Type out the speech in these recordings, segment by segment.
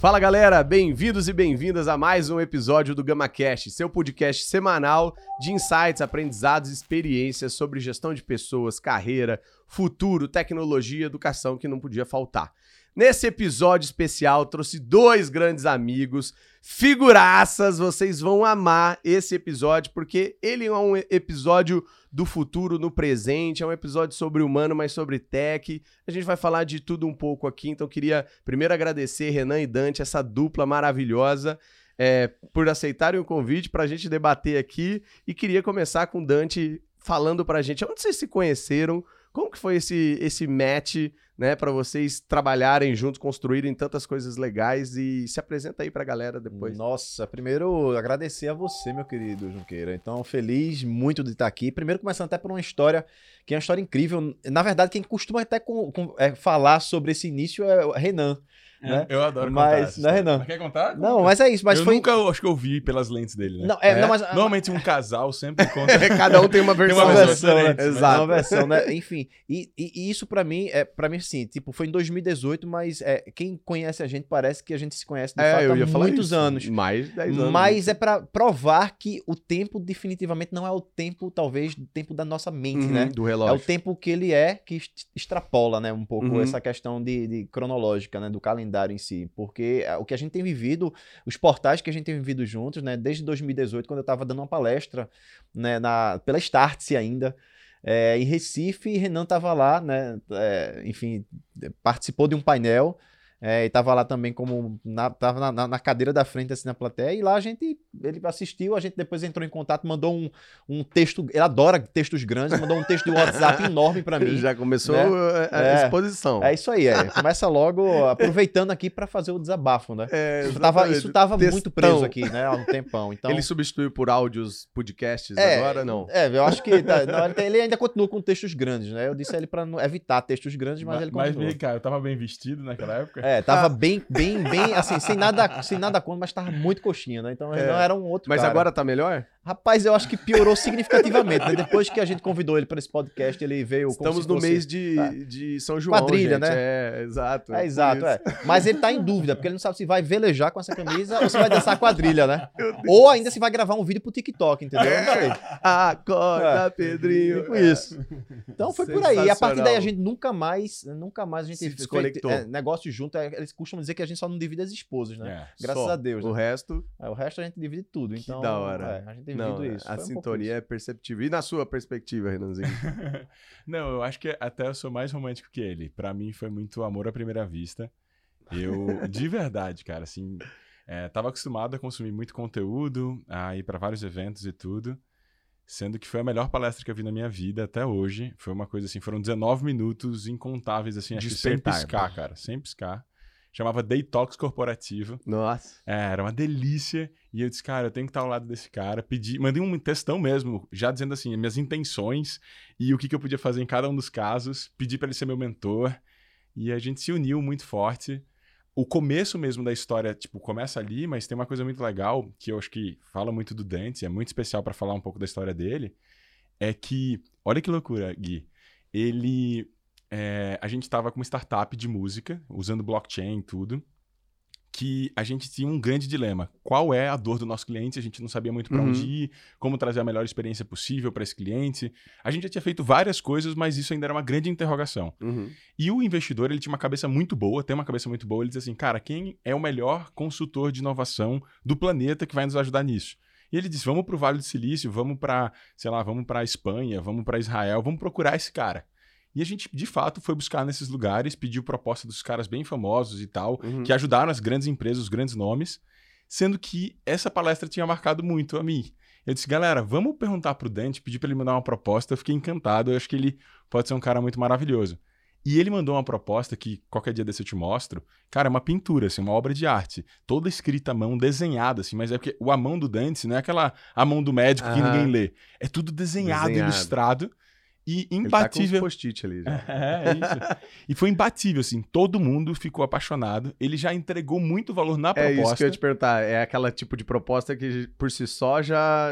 Fala galera, bem-vindos e bem-vindas a mais um episódio do GamaCast, seu podcast semanal de insights, aprendizados e experiências sobre gestão de pessoas, carreira, futuro, tecnologia e educação que não podia faltar. Nesse episódio especial, trouxe dois grandes amigos, figuraças. Vocês vão amar esse episódio, porque ele é um episódio do futuro no presente, é um episódio sobre humano, mas sobre tech. A gente vai falar de tudo um pouco aqui, então queria primeiro agradecer Renan e Dante, essa dupla maravilhosa. É, por aceitarem o convite para a gente debater aqui e queria começar com Dante falando para a gente onde vocês se conheceram, como que foi esse, esse match, né, para vocês trabalharem juntos, construírem tantas coisas legais e se apresenta aí para a galera depois. Nossa, primeiro agradecer a você, meu querido Junqueira. Então, feliz muito de estar aqui. Primeiro começando até por uma história que é uma história incrível. Na verdade, quem costuma até com, com, é, falar sobre esse início é o Renan. É, né? Eu adoro mas, contar. Né, Renan? Quer contar? Não, mas é isso. Mas eu foi... nunca acho que eu vi pelas lentes dele, né? Não, é, é? Não, mas... Normalmente um casal sempre conta. Cada um tem uma versão. Tem uma versão, né? Exato. Uma versão, né? Enfim, e, e, e, isso pra mim, é para mim assim, tipo, foi em 2018, mas é, quem conhece a gente parece que a gente se conhece de é, fato eu ia há falar muitos isso. anos. Mais de 10 anos. Mas é para provar que o tempo definitivamente não é o tempo, talvez, do tempo da nossa mente, uhum, né? Do relógio. É o tempo que ele é que extrapola, né, um pouco Uhum. essa questão de, de cronológica, né, do calendário em si, porque é, o que a gente tem vivido, os portais que a gente tem vivido juntos, né, desde 2018, quando eu estava dando uma palestra, né, na, pela Startse ainda, é, em Recife, Renan estava lá, né, é, enfim, participou de um painel, é, e tava lá também como. Na, tava na, na, cadeira da frente, assim, na plateia. E lá a gente. Ele assistiu, a gente depois entrou em contato, mandou um, um texto. Ele adora textos grandes, mandou um texto de WhatsApp enorme para mim. Já começou né? a, a É. exposição. É isso aí, é. Começa logo aproveitando aqui para fazer o desabafo, né? É, Isso tava, isso tava Textão. muito preso aqui, né? Há um tempão. Então, Ele substituiu por áudios, podcasts É, agora? Não. É, eu acho que. tá, não, ele, ele ainda continua com textos grandes, né? Eu disse a ele para evitar textos grandes, mas, ele mas continua. vem cá, eu tava bem vestido naquela época. É, tava bem, bem, bem, assim, sem nada, sem nada contra, mas tava muito coxinha, né? Então É. não era um outro Mas cara. agora tá melhor? Rapaz, eu acho que piorou significativamente, né? Depois que a gente convidou ele para esse podcast, ele veio Estamos no fosse- mês de, Tá. de São João, Quadrilha, gente. né? É, exato. É, exato, é. Mas ele tá em dúvida, porque ele não sabe se vai velejar com essa camisa ou se vai dançar quadrilha, né? Ou ainda se vai gravar um vídeo pro TikTok, entendeu? Eu não sei. Acorda, É, Pedrinho. Tipo isso. Então foi por aí. E a partir daí a gente nunca mais, nunca mais a gente Se fez- desconectou. é, negócio junto. É, Eles costumam dizer que a gente só não divide as esposas, né? É. Graças Só. a Deus. O né? resto, É, o resto a gente divide tudo. Que Então, da hora. é, a gente não, vivido isso. a Foi um sintonia é perceptível. E na sua perspectiva, Renanzinho? Não, eu acho que até eu sou mais romântico que ele. Pra mim foi muito amor à primeira vista. Eu, de verdade, cara, assim, é, tava acostumado a consumir muito conteúdo, a ir pra vários eventos e tudo. Sendo que foi a melhor palestra que eu vi na minha vida até hoje. Foi uma coisa assim, foram 19 minutos incontáveis, assim, acho que sem piscar, cara, sem piscar. Chamava Detox Corporativo. Nossa. É, era uma delícia. E eu disse, cara, eu tenho que estar ao lado desse cara. Pedi, mandei um textão mesmo, já dizendo assim, minhas intenções e o que, que eu podia fazer em cada um dos casos. Pedi para ele ser meu mentor. E a gente se uniu muito forte. O começo mesmo da história, tipo, começa ali, mas tem uma coisa muito legal que eu acho que fala muito do Dante, é muito especial para falar um pouco da história dele. É que, olha que loucura, Gui. Ele. É, a gente estava com uma startup de música, usando blockchain e tudo que a gente tinha um grande dilema. Qual é a dor do nosso cliente? A gente não sabia muito para Uhum. onde ir, como trazer a melhor experiência possível para esse cliente. A gente já tinha feito várias coisas, mas isso ainda era uma grande interrogação. Uhum. E o investidor, ele tinha uma cabeça muito boa, tem uma cabeça muito boa. Ele diz assim, cara, quem é o melhor consultor de inovação do planeta que vai nos ajudar nisso? E ele disse, vamos para o Vale do Silício, vamos para, sei lá, vamos para Espanha, vamos para Israel, vamos procurar esse cara. E a gente, de fato, foi buscar nesses lugares, pediu proposta dos caras bem famosos e tal, Uhum. que ajudaram as grandes empresas, os grandes nomes, sendo que essa palestra tinha marcado muito a mim. Eu disse, galera, vamos perguntar pro Dante, pedir para ele mandar uma proposta. Eu fiquei encantado, eu acho que ele pode ser um cara muito maravilhoso. E ele mandou uma proposta que qualquer dia desse eu te mostro. Cara, é uma pintura, assim, uma obra de arte. Toda escrita à mão, desenhada, assim, mas é porque o a mão do Dante não é aquela a mão do médico que ninguém lê. É tudo desenhado, Desenhado. ilustrado e Ele tá com imbatível. post-it ali já. É, é isso. e foi imbatível, assim. Todo mundo ficou apaixonado. Ele já entregou muito valor na É proposta. isso que eu ia te perguntar. É aquela tipo de proposta que por si só já,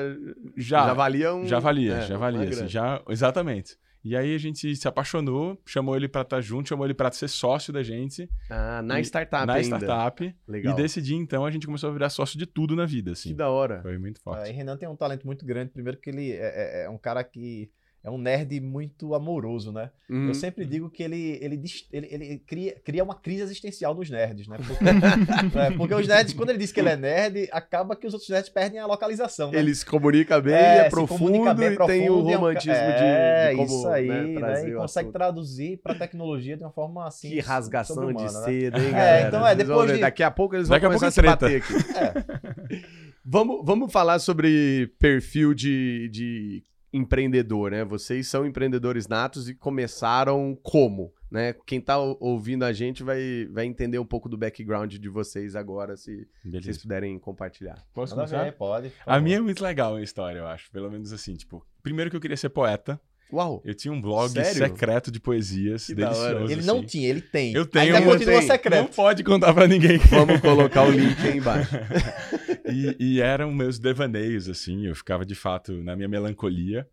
Já, já valia um. já valia, é, já valia. Assim, já, exatamente. E aí a gente se apaixonou, chamou ele pra estar junto, chamou ele pra ser sócio da gente. Ah, na E- startup na ainda. startup. Legal. E desse dia, então, a gente começou a virar sócio de tudo na vida, assim. Que da hora. Foi muito forte. É, e Renan tem um talento muito grande. Primeiro que ele é, é- é um cara que é um nerd muito amoroso, né? Uhum. Eu sempre digo que ele, ele, ele, ele cria, cria uma crise existencial nos nerds, né? Porque, é, porque os nerds, quando ele diz que ele é nerd, acaba que os outros nerds perdem a localização, né? Ele se comunica bem, É, é, se profundo bem, e tem o profundo é um ca- romantismo de- é, de, como isso aí, né, né? E consegue traduzir pra tecnologia de uma forma assim. Que rasgação de né? seda, hein, É, então é, depois de- Daqui a pouco eles vão Daqui a começar a se pouco bater aqui. vamos, vamos falar sobre perfil de, de empreendedor, né? Vocês são empreendedores natos e começaram como? Né? Quem tá ou- ouvindo a gente vai, vai entender um pouco do background de vocês agora, se vocês Beleza. puderem compartilhar. Posso começar? ver, pode. A minha é muito legal a história, eu acho. Pelo menos assim, tipo, primeiro que eu queria ser poeta. Uau! Eu tinha um blog Sério? secreto de poesias, Que da hora. delicioso. Ele não assim. tinha, ele tem. Eu tenho, Ainda eu continua tenho. Não secreto. pode contar pra ninguém. Vamos colocar o link aí embaixo. e, e eram meus devaneios, assim. Eu ficava de fato na minha melancolia.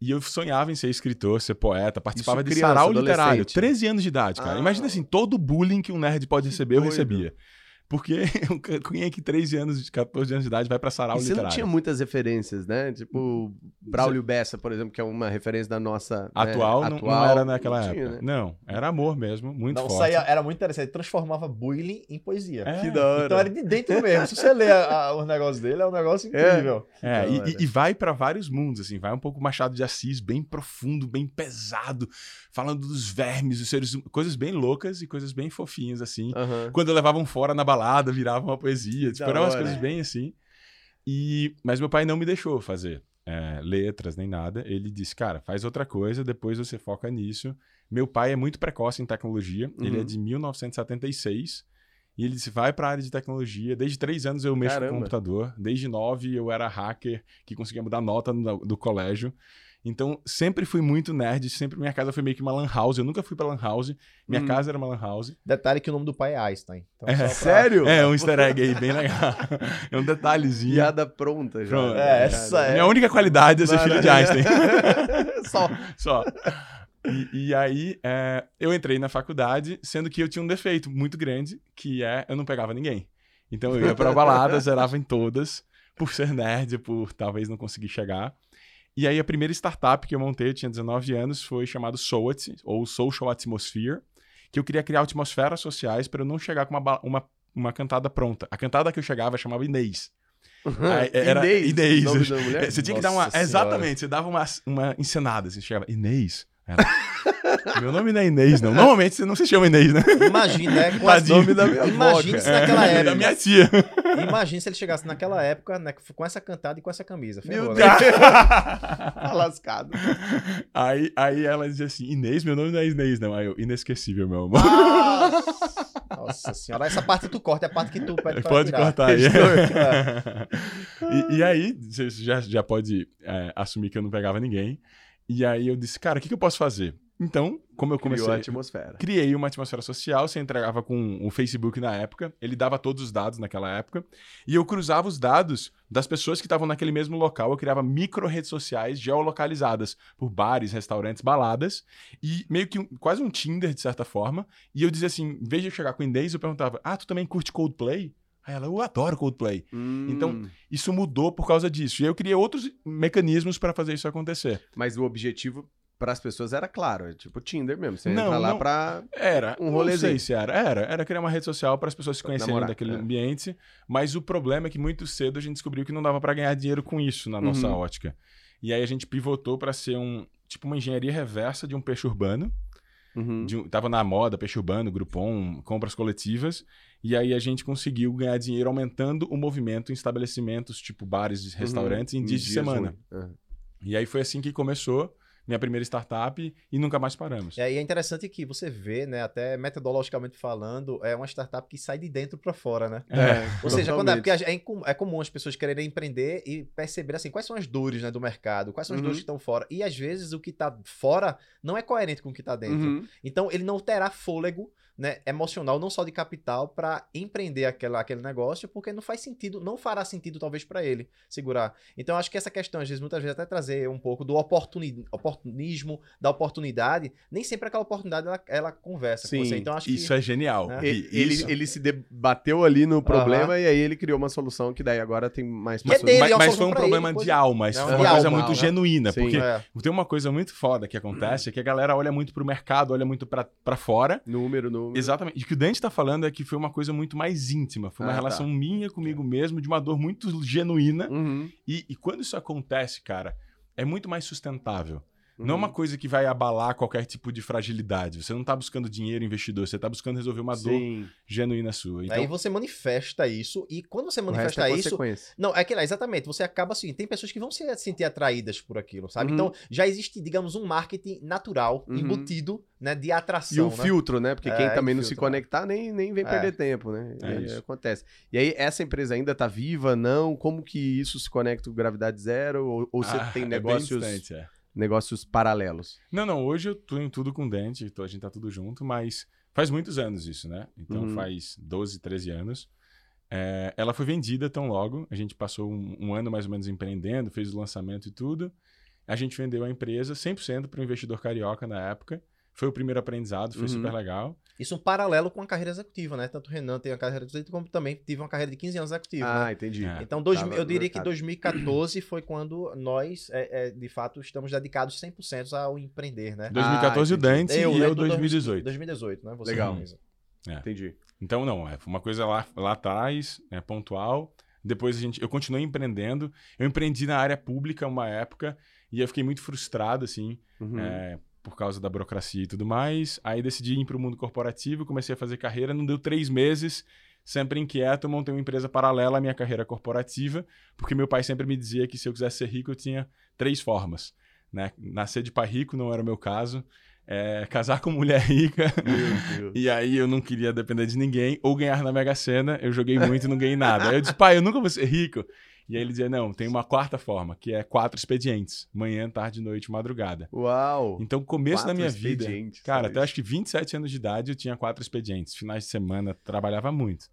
E eu sonhava em ser escritor, ser poeta, participava de criança, sarau literário. adolescente. 13 anos de idade, cara. Ah. Imagina assim, todo o bullying que um nerd pode receber, eu doido. recebia. Porque quem é que 13 anos, 14 anos de idade vai pra sarau E você literário? não tinha muitas referências, né? Tipo, Braulio Bessa, por exemplo, que é uma referência da nossa. né, Atual, não- atual, não era naquela não época. tinha, né? Não, era amor mesmo, muito Não, forte. saía, era muito interessante. Ele transformava bullying em poesia. É, Que da hora. Então era de dentro mesmo. Se você ler a- a- os negócios dele, é um negócio É. incrível. É, Da e- e, vai pra vários mundos, assim, vai um pouco Machado de Assis, bem profundo, bem pesado, falando dos vermes, dos seres, hum- coisas bem loucas e coisas bem fofinhas, assim. Aham. Quando levavam fora na balada, virava uma poesia, tipo, Da eram umas coisas bem assim. E, mas meu pai não me deixou fazer é, letras nem nada. Ele disse, cara, faz outra coisa, depois você foca nisso. Meu pai é muito precoce em tecnologia, ele é Uhum. de 1976. E ele disse, vai pra área de tecnologia. Desde três anos eu mexo Caramba. com computador. Desde nove eu era hacker que conseguia mudar nota no- do colégio. Então, sempre fui muito nerd. Sempre minha casa foi meio que uma lan house. Eu nunca fui pra lan house. Minha Hum. casa era uma lan house. Detalhe que o nome do pai é Einstein. Então, É, só pra- Sério? É, um easter egg aí, bem legal. É um detalhezinho. Piada pronta já. Pronto. É, essa é. Minha única qualidade é ser filho de Einstein. Só. Só. E, e aí, é, eu entrei na faculdade, sendo que eu tinha um defeito muito grande, que é eu não pegava ninguém. Então eu ia pra balada, zerava em todas, por ser nerd, por talvez não conseguir chegar. E aí a primeira startup que eu montei, eu tinha 19 anos, foi chamado SOAT, ou Social Atmosphere, que eu queria criar atmosferas sociais para eu não chegar com uma, uma, uma cantada pronta. A cantada que eu chegava chamava Inês. Aí, era Inês, Inês. Você tinha que dar uma. Senhora. Exatamente, você dava uma, uma encenada, assim, chegava, Inês. Meu nome não é Inês, não. Normalmente você não se chama Inês, né? Imagina, né? Com Tadinho. da minha Imagina se naquela É, época. da minha tia. Imagina se ele chegasse naquela época né, com essa cantada e com essa camisa. Meu Ferrou, Deus. né? Tá lascado. Aí, aí ela dizia assim: Inês, meu nome não é Inês, não. Aí eu, inesquecível, meu amor. Nossa senhora, essa parte tu corta, é a parte que tu pede pra Pode tirar. cortar aí. É. e, e aí, você já, já pode é, assumir que eu não pegava ninguém. E aí eu disse, cara, o que, que eu posso fazer? Então, como eu comecei. Criou a atmosfera. Criei uma atmosfera social, você entregava com o Facebook na época, ele dava todos os dados naquela época, e eu cruzava os dados das pessoas que estavam naquele mesmo local, eu criava micro redes sociais geolocalizadas por bares, restaurantes, baladas, e meio que um- quase um Tinder, de certa forma, e eu dizia assim, em vez de eu chegar com o Inês, eu perguntava, ah, tu também curte Coldplay? Aí ela, eu adoro Coldplay. Hum, Então- Isso mudou por causa disso, e eu criei outros mecanismos para fazer isso acontecer. Mas o objetivo para as pessoas era claro, é tipo Tinder mesmo. Você Não, entra lá não. pra. Era. Um Não rolezinho. sei se era. Era. Era criar uma rede social para as pessoas se conhecerem namorar, daquele é. ambiente. Mas o problema é que muito cedo a gente descobriu que não dava para ganhar dinheiro com isso na nossa Uhum. ótica. E aí a gente pivotou para ser um tipo uma engenharia reversa de um peixe urbano. Uhum. De tava na moda, peixe urbano, Groupon, compras coletivas. E aí a gente conseguiu ganhar dinheiro aumentando o movimento em estabelecimentos, tipo bares e restaurantes, em Uhum. dias de semana. É. E aí foi assim que começou minha primeira startup e nunca mais paramos. E aí é interessante que você vê, né, até metodologicamente falando, é uma startup que sai de dentro pra fora, né? É, Ou seja, quando é, porque é, incom- é comum as pessoas quererem empreender e perceber assim, quais são as dores né, do mercado, quais são as Uhum. dores que estão fora. E às vezes o que tá fora não é coerente com o que tá dentro. Uhum. Então ele não terá fôlego né, emocional, não só de capital, para empreender aquela, aquele negócio, porque não faz sentido, não fará sentido talvez para ele segurar. Então acho que essa questão, às vezes, muitas vezes até trazer um pouco do oportuni, oportunismo, da oportunidade, nem sempre aquela oportunidade ela, ela conversa Sim, com você. Então acho Isso que é genial. né? Ele, ele, isso- ele se debateu ali no problema e aí ele criou uma solução que daí agora tem mais é pessoas. dele, mas, é mas foi um problema ele, de coisa- alma, isso É, foi uma coisa alma, muito né? genuína, Sim. porque é, tem uma coisa muito foda que acontece, é que a galera olha muito pro mercado, olha muito pra pra fora, Número, número. Exatamente. E o que o Dante tá falando é que foi uma coisa muito mais íntima. Foi uma Ah, tá. relação minha comigo mesmo, de uma dor muito genuína. Uhum, E, e quando isso acontece, cara, é muito mais sustentável. Não é uhum. uma coisa que vai abalar qualquer tipo de fragilidade. Você não tá buscando dinheiro, investidor. Você tá buscando resolver uma dor Sim, genuína sua. Então, Aí você manifesta isso, e quando você o resto manifesta é isso, consequência. Não, é que lá, exatamente. Você acaba assim, tem pessoas que vão se sentir atraídas por aquilo, sabe? Uhum. Então, já existe, digamos, um marketing natural, Uhum. embutido, né, de E atração, o né? filtro, né? Porque É, quem e também não se filtro, né? conectar nem, nem vem É. perder tempo, né? É E isso. acontece. E aí, essa empresa ainda tá viva, não? Como que isso se conecta com gravidade zero? Ou, ou você ah, tem é bem negócios, é. Negócios paralelos? Não, não, hoje eu tô em tudo com Dante, então a gente tá tudo junto, mas faz muitos anos isso, né? Então Uhum. faz 12, 13 anos. É, ela foi vendida tão logo, a gente passou um, um ano mais ou menos empreendendo, fez o lançamento e tudo. A gente vendeu a empresa 100% para um investidor carioca na época. Foi o primeiro aprendizado, foi Uhum. super legal. Isso um paralelo com a carreira executiva, né? Tanto o Renan tem uma carreira executiva, como também tive uma carreira de 15 anos executiva, Ah, né? entendi. É. Então, dois, eu diria que mercado. 2014 foi quando nós, é, é, de fato, estamos dedicados 100% ao empreender, né? 2014 o entendi. Dante e eu do 2018. 2018, né? Você Legal. mesmo. Entendi. Então, não, é, foi uma coisa lá, lá atrás, é, pontual. Depois a gente, eu continuei empreendendo. Eu empreendi na área pública uma época e eu fiquei muito frustrado, assim, Uhum. Por causa da burocracia e tudo mais. Aí decidi ir para o mundo corporativo, comecei a fazer carreira, não deu três meses, sempre inquieto, montei uma empresa paralela à minha carreira corporativa, porque meu pai sempre me dizia que se eu quisesse ser rico, eu tinha três formas. Né? Nascer de pai rico não era o meu caso, é, casar com mulher rica, e aí eu não queria depender de ninguém, ou ganhar na Mega Sena, eu joguei muito e não ganhei nada. Aí eu disse, pai, eu nunca vou ser rico. E aí ele dizia, não, tem uma quarta forma, que é quatro expedientes, manhã, tarde, noite, madrugada. Uau! Então, começo Quatro da minha vida, expedientes, cara, até isso. acho que 27 anos de idade eu tinha quatro expedientes. Finais de semana, trabalhava muito.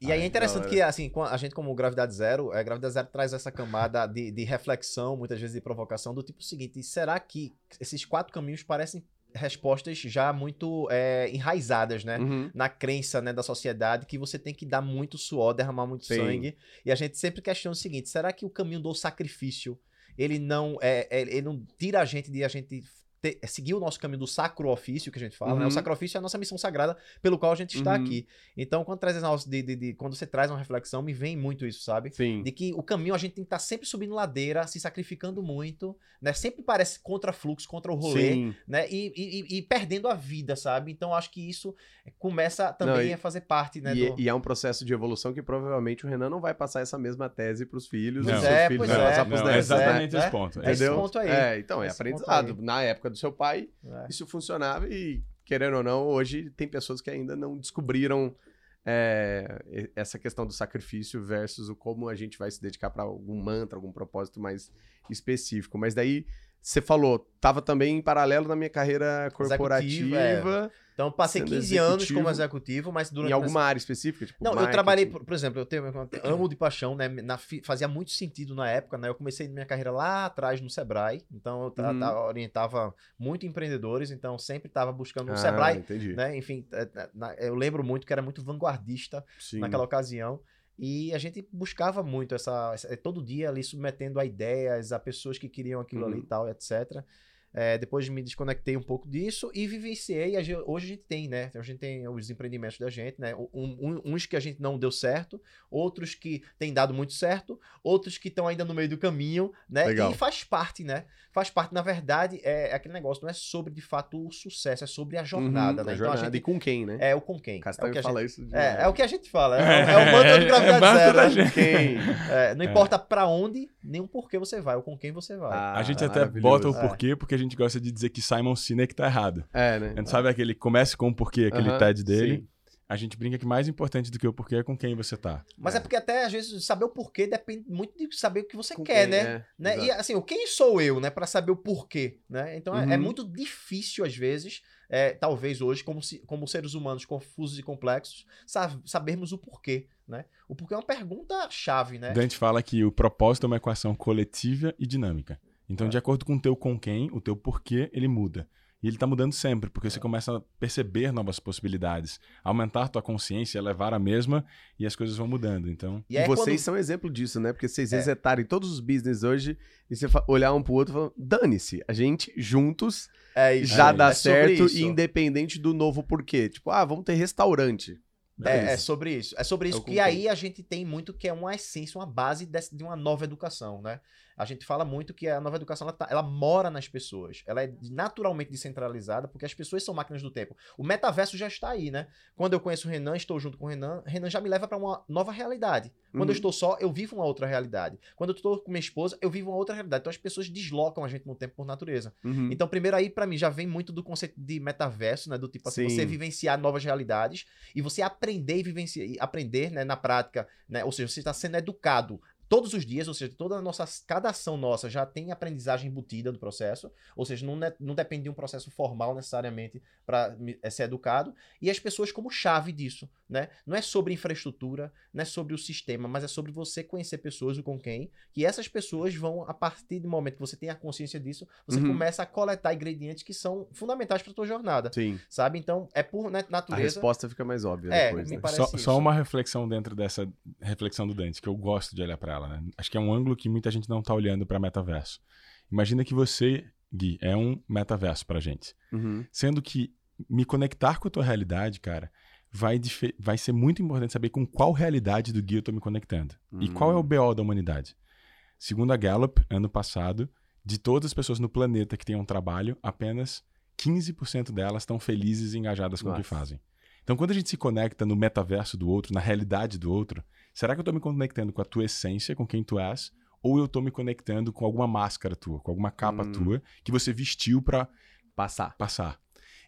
E aí é interessante que, assim, com a gente como Gravidade Zero, a Gravidade Zero traz essa camada de, de reflexão, muitas vezes de provocação, do tipo seguinte, será que esses quatro caminhos parecem respostas já muito é, enraizadas, né? Uhum. Na crença né, da sociedade que você tem que dar muito suor, derramar muito Sim. sangue. E a gente sempre questiona o seguinte: será que o caminho do sacrifício ele não é, é- ele não tira a gente de a gente ter- seguir o nosso caminho do sacro ofício que a gente fala, né? Uhum. O sacrifício é a nossa missão sagrada pelo qual a gente está Uhum. aqui. Então, quando traz de, de- de- quando você traz uma reflexão, me vem muito isso, sabe? Sim. De que o caminho a gente tem que estar sempre subindo ladeira, se sacrificando muito, né? Sempre parece contra fluxo, contra o rolê, Sim. né? E, e- e- e perdendo a vida, sabe? Então acho que isso começa também Não, e- a fazer parte, né? E, do- e é um processo de evolução que provavelmente o Renan não vai passar essa mesma tese pros filhos. Não. os é, filhos pois vão é, passar não, pros é netos, exatamente né? esse ponto. É esse ponto aí. É, então, é Esse aprendizado. Na época do seu pai, né? isso funcionava e, querendo ou não, hoje tem pessoas que ainda não descobriram é, essa questão do sacrifício versus o como a gente vai se dedicar para algum mantra, algum propósito mais específico. Mas daí, você falou, tava também em paralelo na minha carreira corporativa, Executiva, Então, passei Sendo 15 anos como executivo, mas durante em alguma área específica? Tipo, Não, eu marketing? trabalhei, por, por exemplo, eu tenho eu amo de paixão, né? Na fazia muito sentido na época, né? Eu comecei minha carreira lá atrás no Sebrae, então eu tra- ta- orientava muito empreendedores, então sempre estava buscando no Ah, Sebrae, entendi. né? Enfim, é, é, eu lembro muito que era muito vanguardista Sim. naquela ocasião. E a gente buscava muito essa, essa- todo dia ali submetendo a ideias, a pessoas que queriam aquilo ali Uhum. e tal, etc. É, depois me desconectei um pouco disso e vivenciei. Hoje a gente tem, né? A gente tem os empreendimentos da gente, né? Um- um- uns que a gente não deu certo, outros que têm dado muito certo, outros que estão ainda no meio do caminho, né? Legal. E faz parte, né? Faz parte, na verdade, é, é aquele negócio, não é sobre de fato o sucesso, é sobre a jornada, Uhum, né? a Então a jornada. gente E com quem, né? é o com quem. É o que a fala gente, isso. De... é, é o que a gente fala. É, o- é o mantra do É gravidade zero. da né? gente. Quem? É, não É. importa pra onde, nem o porquê você vai, ou com quem você vai. Ah, a gente até bota o É. porquê porque a gente gosta de dizer que Simon Sinek tá errado. É, né? A gente sabe aquele comece com o porquê, aquele Aham, TED dele. sim. a gente brinca que mais importante do que o porquê é com quem você tá. Mas é. porque até às vezes saber o porquê depende muito de saber o que você Com quer, quem, né? é, né? E assim, o quem sou eu, né, Pra saber o porquê, né? Então é- é, Uhum. muito difícil às vezes, é, talvez hoje, como, se- como seres humanos confusos e complexos, sa- sabermos o porquê, né? O porquê é uma pergunta chave, né? Dante fala que o propósito é uma equação coletiva e dinâmica. Então, É. de acordo com o teu com quem, o teu porquê, ele muda. E ele tá mudando sempre, porque É. você começa a perceber novas possibilidades, aumentar tua consciência, levar a mesma e as coisas vão mudando. Então, E E é vocês quando- são exemplo disso, né? Porque vocês É. resetarem todos os business hoje e você olhar um pro outro e falar, dane-se, a gente juntos é isso, já é, dá é sobre certo, isso. independente do novo porquê. Tipo, ah, vamos ter restaurante. É, é sobre isso. É sobre isso É com aí a gente tem muito que é uma essência, uma base de uma nova educação, né? A gente fala muito que a nova educação ela, tá- ela mora nas pessoas. Ela é naturalmente descentralizada porque as pessoas são máquinas do tempo. O metaverso já está aí, né? Quando eu conheço o Renan, estou junto com o Renan, Renan já me leva para uma nova realidade. Quando Uhum. eu estou só, eu vivo uma outra realidade. Quando eu estou com minha esposa, eu vivo uma outra realidade. Então as pessoas deslocam a gente no tempo por natureza. Uhum. Então, primeiro aí, pra mim, já vem muito do conceito de metaverso, né? Do tipo assim, Sim. você vivenciar novas realidades e você aprender e vivenciar, aprender, né, na prática, né? Ou seja, você está sendo educado todos os dias, ou seja, toda a nossa, cada ação nossa já tem aprendizagem embutida no processo, ou seja, não, não depende de um processo formal necessariamente para ser educado, e as pessoas como chave disso, né? Não é sobre infraestrutura, não é sobre o sistema, mas é sobre você conhecer pessoas, com quem, que essas pessoas vão, a partir do momento que você tem a consciência disso, você Uhum. começa a coletar ingredientes que são fundamentais para tua jornada, Sim. sabe? Então, é por né, A natureza. resposta fica mais óbvia É, depois, me né? parece só, isso. só uma reflexão dentro dessa reflexão do Dante, que eu gosto de olhar pra ela, né? Acho que é um ângulo que muita gente não tá olhando pra metaverso. Imagina que você, Gui, é um metaverso pra gente. Uhum. Sendo que me conectar com a tua realidade, cara, vai, vai ser muito importante saber com qual realidade do Gui eu tô me conectando. E qual é o Hum. BO da humanidade? Segundo a Gallup, ano passado, de todas as pessoas no planeta que têm um trabalho, apenas 15% delas estão felizes e engajadas com o que Nossa. fazem. Então, quando a gente se conecta no metaverso do outro, na realidade do outro, será que eu tô me conectando com a tua essência, com quem tu és? Ou eu tô me conectando com alguma máscara tua, com alguma capa Hum. tua que você vestiu pra Passar. passar.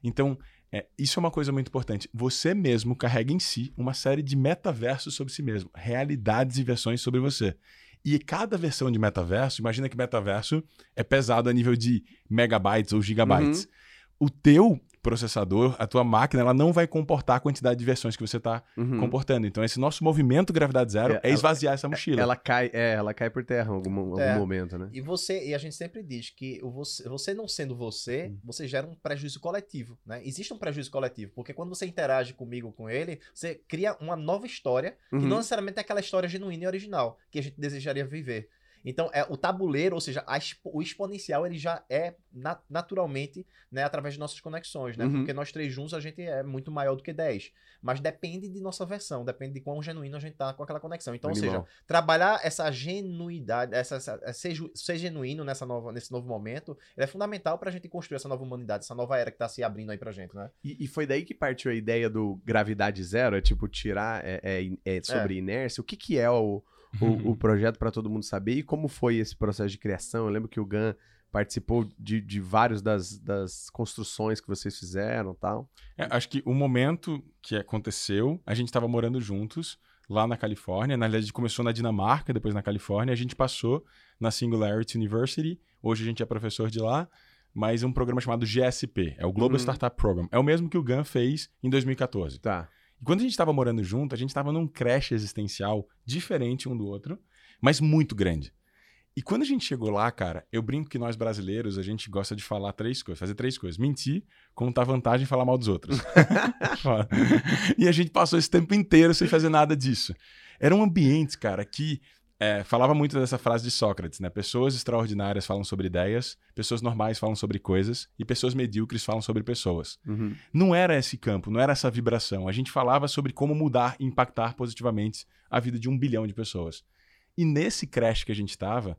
Então, é, isso é uma coisa muito importante. Você mesmo carrega em si uma série de metaversos sobre si mesmo, realidades e versões sobre você. E cada versão de metaverso, imagina que metaverso é pesado a nível de megabytes ou gigabytes. Uhum. O teu processador, a tua máquina, ela não vai comportar a quantidade de versões que você está Uhum. comportando. Então, esse nosso movimento gravidade zero É, é, esvaziar essa mochila. Ela cai, é, ela cai por terra em algum, algum É. momento, né? E você, e a gente sempre diz que você, você não sendo você, você gera um prejuízo coletivo, né? Existe um prejuízo coletivo, porque quando você interage comigo, com ele, você cria uma nova história, que Uhum. não necessariamente é aquela história genuína e original que a gente desejaria viver. Então, é o tabuleiro, ou seja, a expo- o exponencial, ele já é na- naturalmente, né, através de nossas conexões, né? Uhum. Porque nós três juntos, a gente é muito maior do que 10. Mas depende de nossa versão, depende de quão genuíno a gente tá com aquela conexão. Então, ou seja, Animal. trabalhar essa genuidade, essa, essa- é ser, ser genuíno nessa nova, nesse novo momento, ele é fundamental pra gente construir essa nova humanidade, essa nova era que tá se abrindo aí pra gente, né? E, e foi daí que partiu a ideia do gravidade zero, é tipo tirar, é, é- é sobre inércia. O que que é o, o, o projeto para todo mundo saber e como foi esse processo de criação? Eu lembro que o Gan participou de, de vários das, das construções que vocês fizeram e tal. É, acho que o momento que aconteceu, a gente estava morando juntos lá na Califórnia. Na verdade, começou na Dinamarca, depois na Califórnia. A gente passou na Singularity University. Hoje a gente é professor de lá. Mas um programa chamado GSP, é o Global Uhum. Startup Program. É o mesmo que o GAN fez em 2014. Tá. E quando a gente estava morando junto, a gente estava num crash existencial diferente um do outro, mas muito grande. E quando a gente chegou lá, cara, eu brinco que nós brasileiros, a gente gosta de falar três coisas, fazer três coisas. Mentir, contar vantagem e falar mal dos outros. E a gente passou esse tempo inteiro sem fazer nada disso. Era um ambiente, cara, que é, falava muito dessa frase de Sócrates, né? Pessoas extraordinárias falam sobre ideias, pessoas normais falam sobre coisas e pessoas medíocres falam sobre pessoas. Uhum. Não era esse campo, não era essa vibração. A gente falava sobre como mudar e impactar positivamente a vida de um bilhão de pessoas. E nesse crash que a gente estava,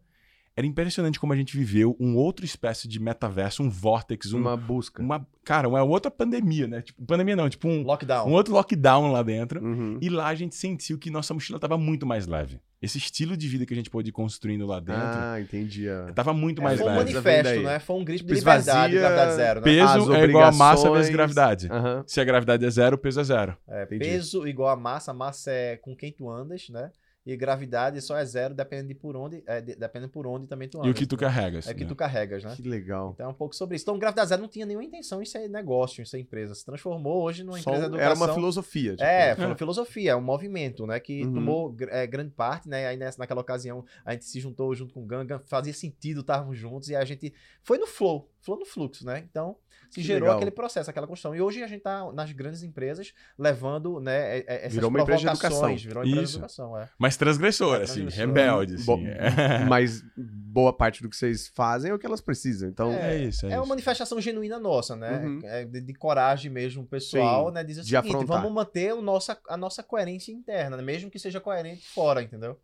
era impressionante como a gente viveu um outro espécie de metaverso, um vortex, um- Uma busca. uma. Cara, uma outra pandemia, né? Tipo, pandemia não, tipo um, Lockdown. um outro lockdown lá dentro. Uhum. E lá a gente sentiu que nossa mochila estava muito mais leve. Esse estilo de vida que a gente pôde ir construindo lá dentro, Ah, entendi. é. tava muito É, mais foi um leve. Essa vem manifesto, daí. né? Foi um grito Tipo, de liberdade, esvazia- gravidade zero, né? Peso é igual a massa vezes gravidade. Se a gravidade é zero, o peso é zero. É, Entendi. peso igual a massa, massa é com quem tu andas, né? E gravidade só é zero, dependendo de por onde, é, de- dependendo por onde também tu andas. e o que tu carregas. É que né? tu carregas, né? Que legal. Então é um pouco sobre isso. Então, Gravidade Zero não tinha nenhuma intenção em ser negócio, em ser empresa. Se transformou hoje numa Só empresa de era uma filosofia. tipo. É, foi É. uma filosofia, é um movimento, né? Que Uhum. tomou é, grande parte, né? Aí nessa, naquela ocasião a gente se juntou junto com o Ganga, fazia sentido estarmos juntos e a gente foi no flow, flow no fluxo, né? Então se Que gerou legal. aquele processo, aquela construção. E hoje a gente tá nas grandes empresas levando, né? é- é- Essas Virou uma empresa de provocações, educação. Virou uma empresa Isso. de educação, é. Mas transgressor, É, assim, transgressor. rebelde, assim. Bo- é. Mas boa parte do que vocês fazem é o que elas precisam. Então, É isso, é, É uma isso. manifestação genuína nossa, né? Uhum. É de, de coragem mesmo pessoal, Sim, né? Dizer o de seguinte, afrontar. vamos manter o nossa, a nossa coerência interna, né? mesmo que seja coerente fora, entendeu?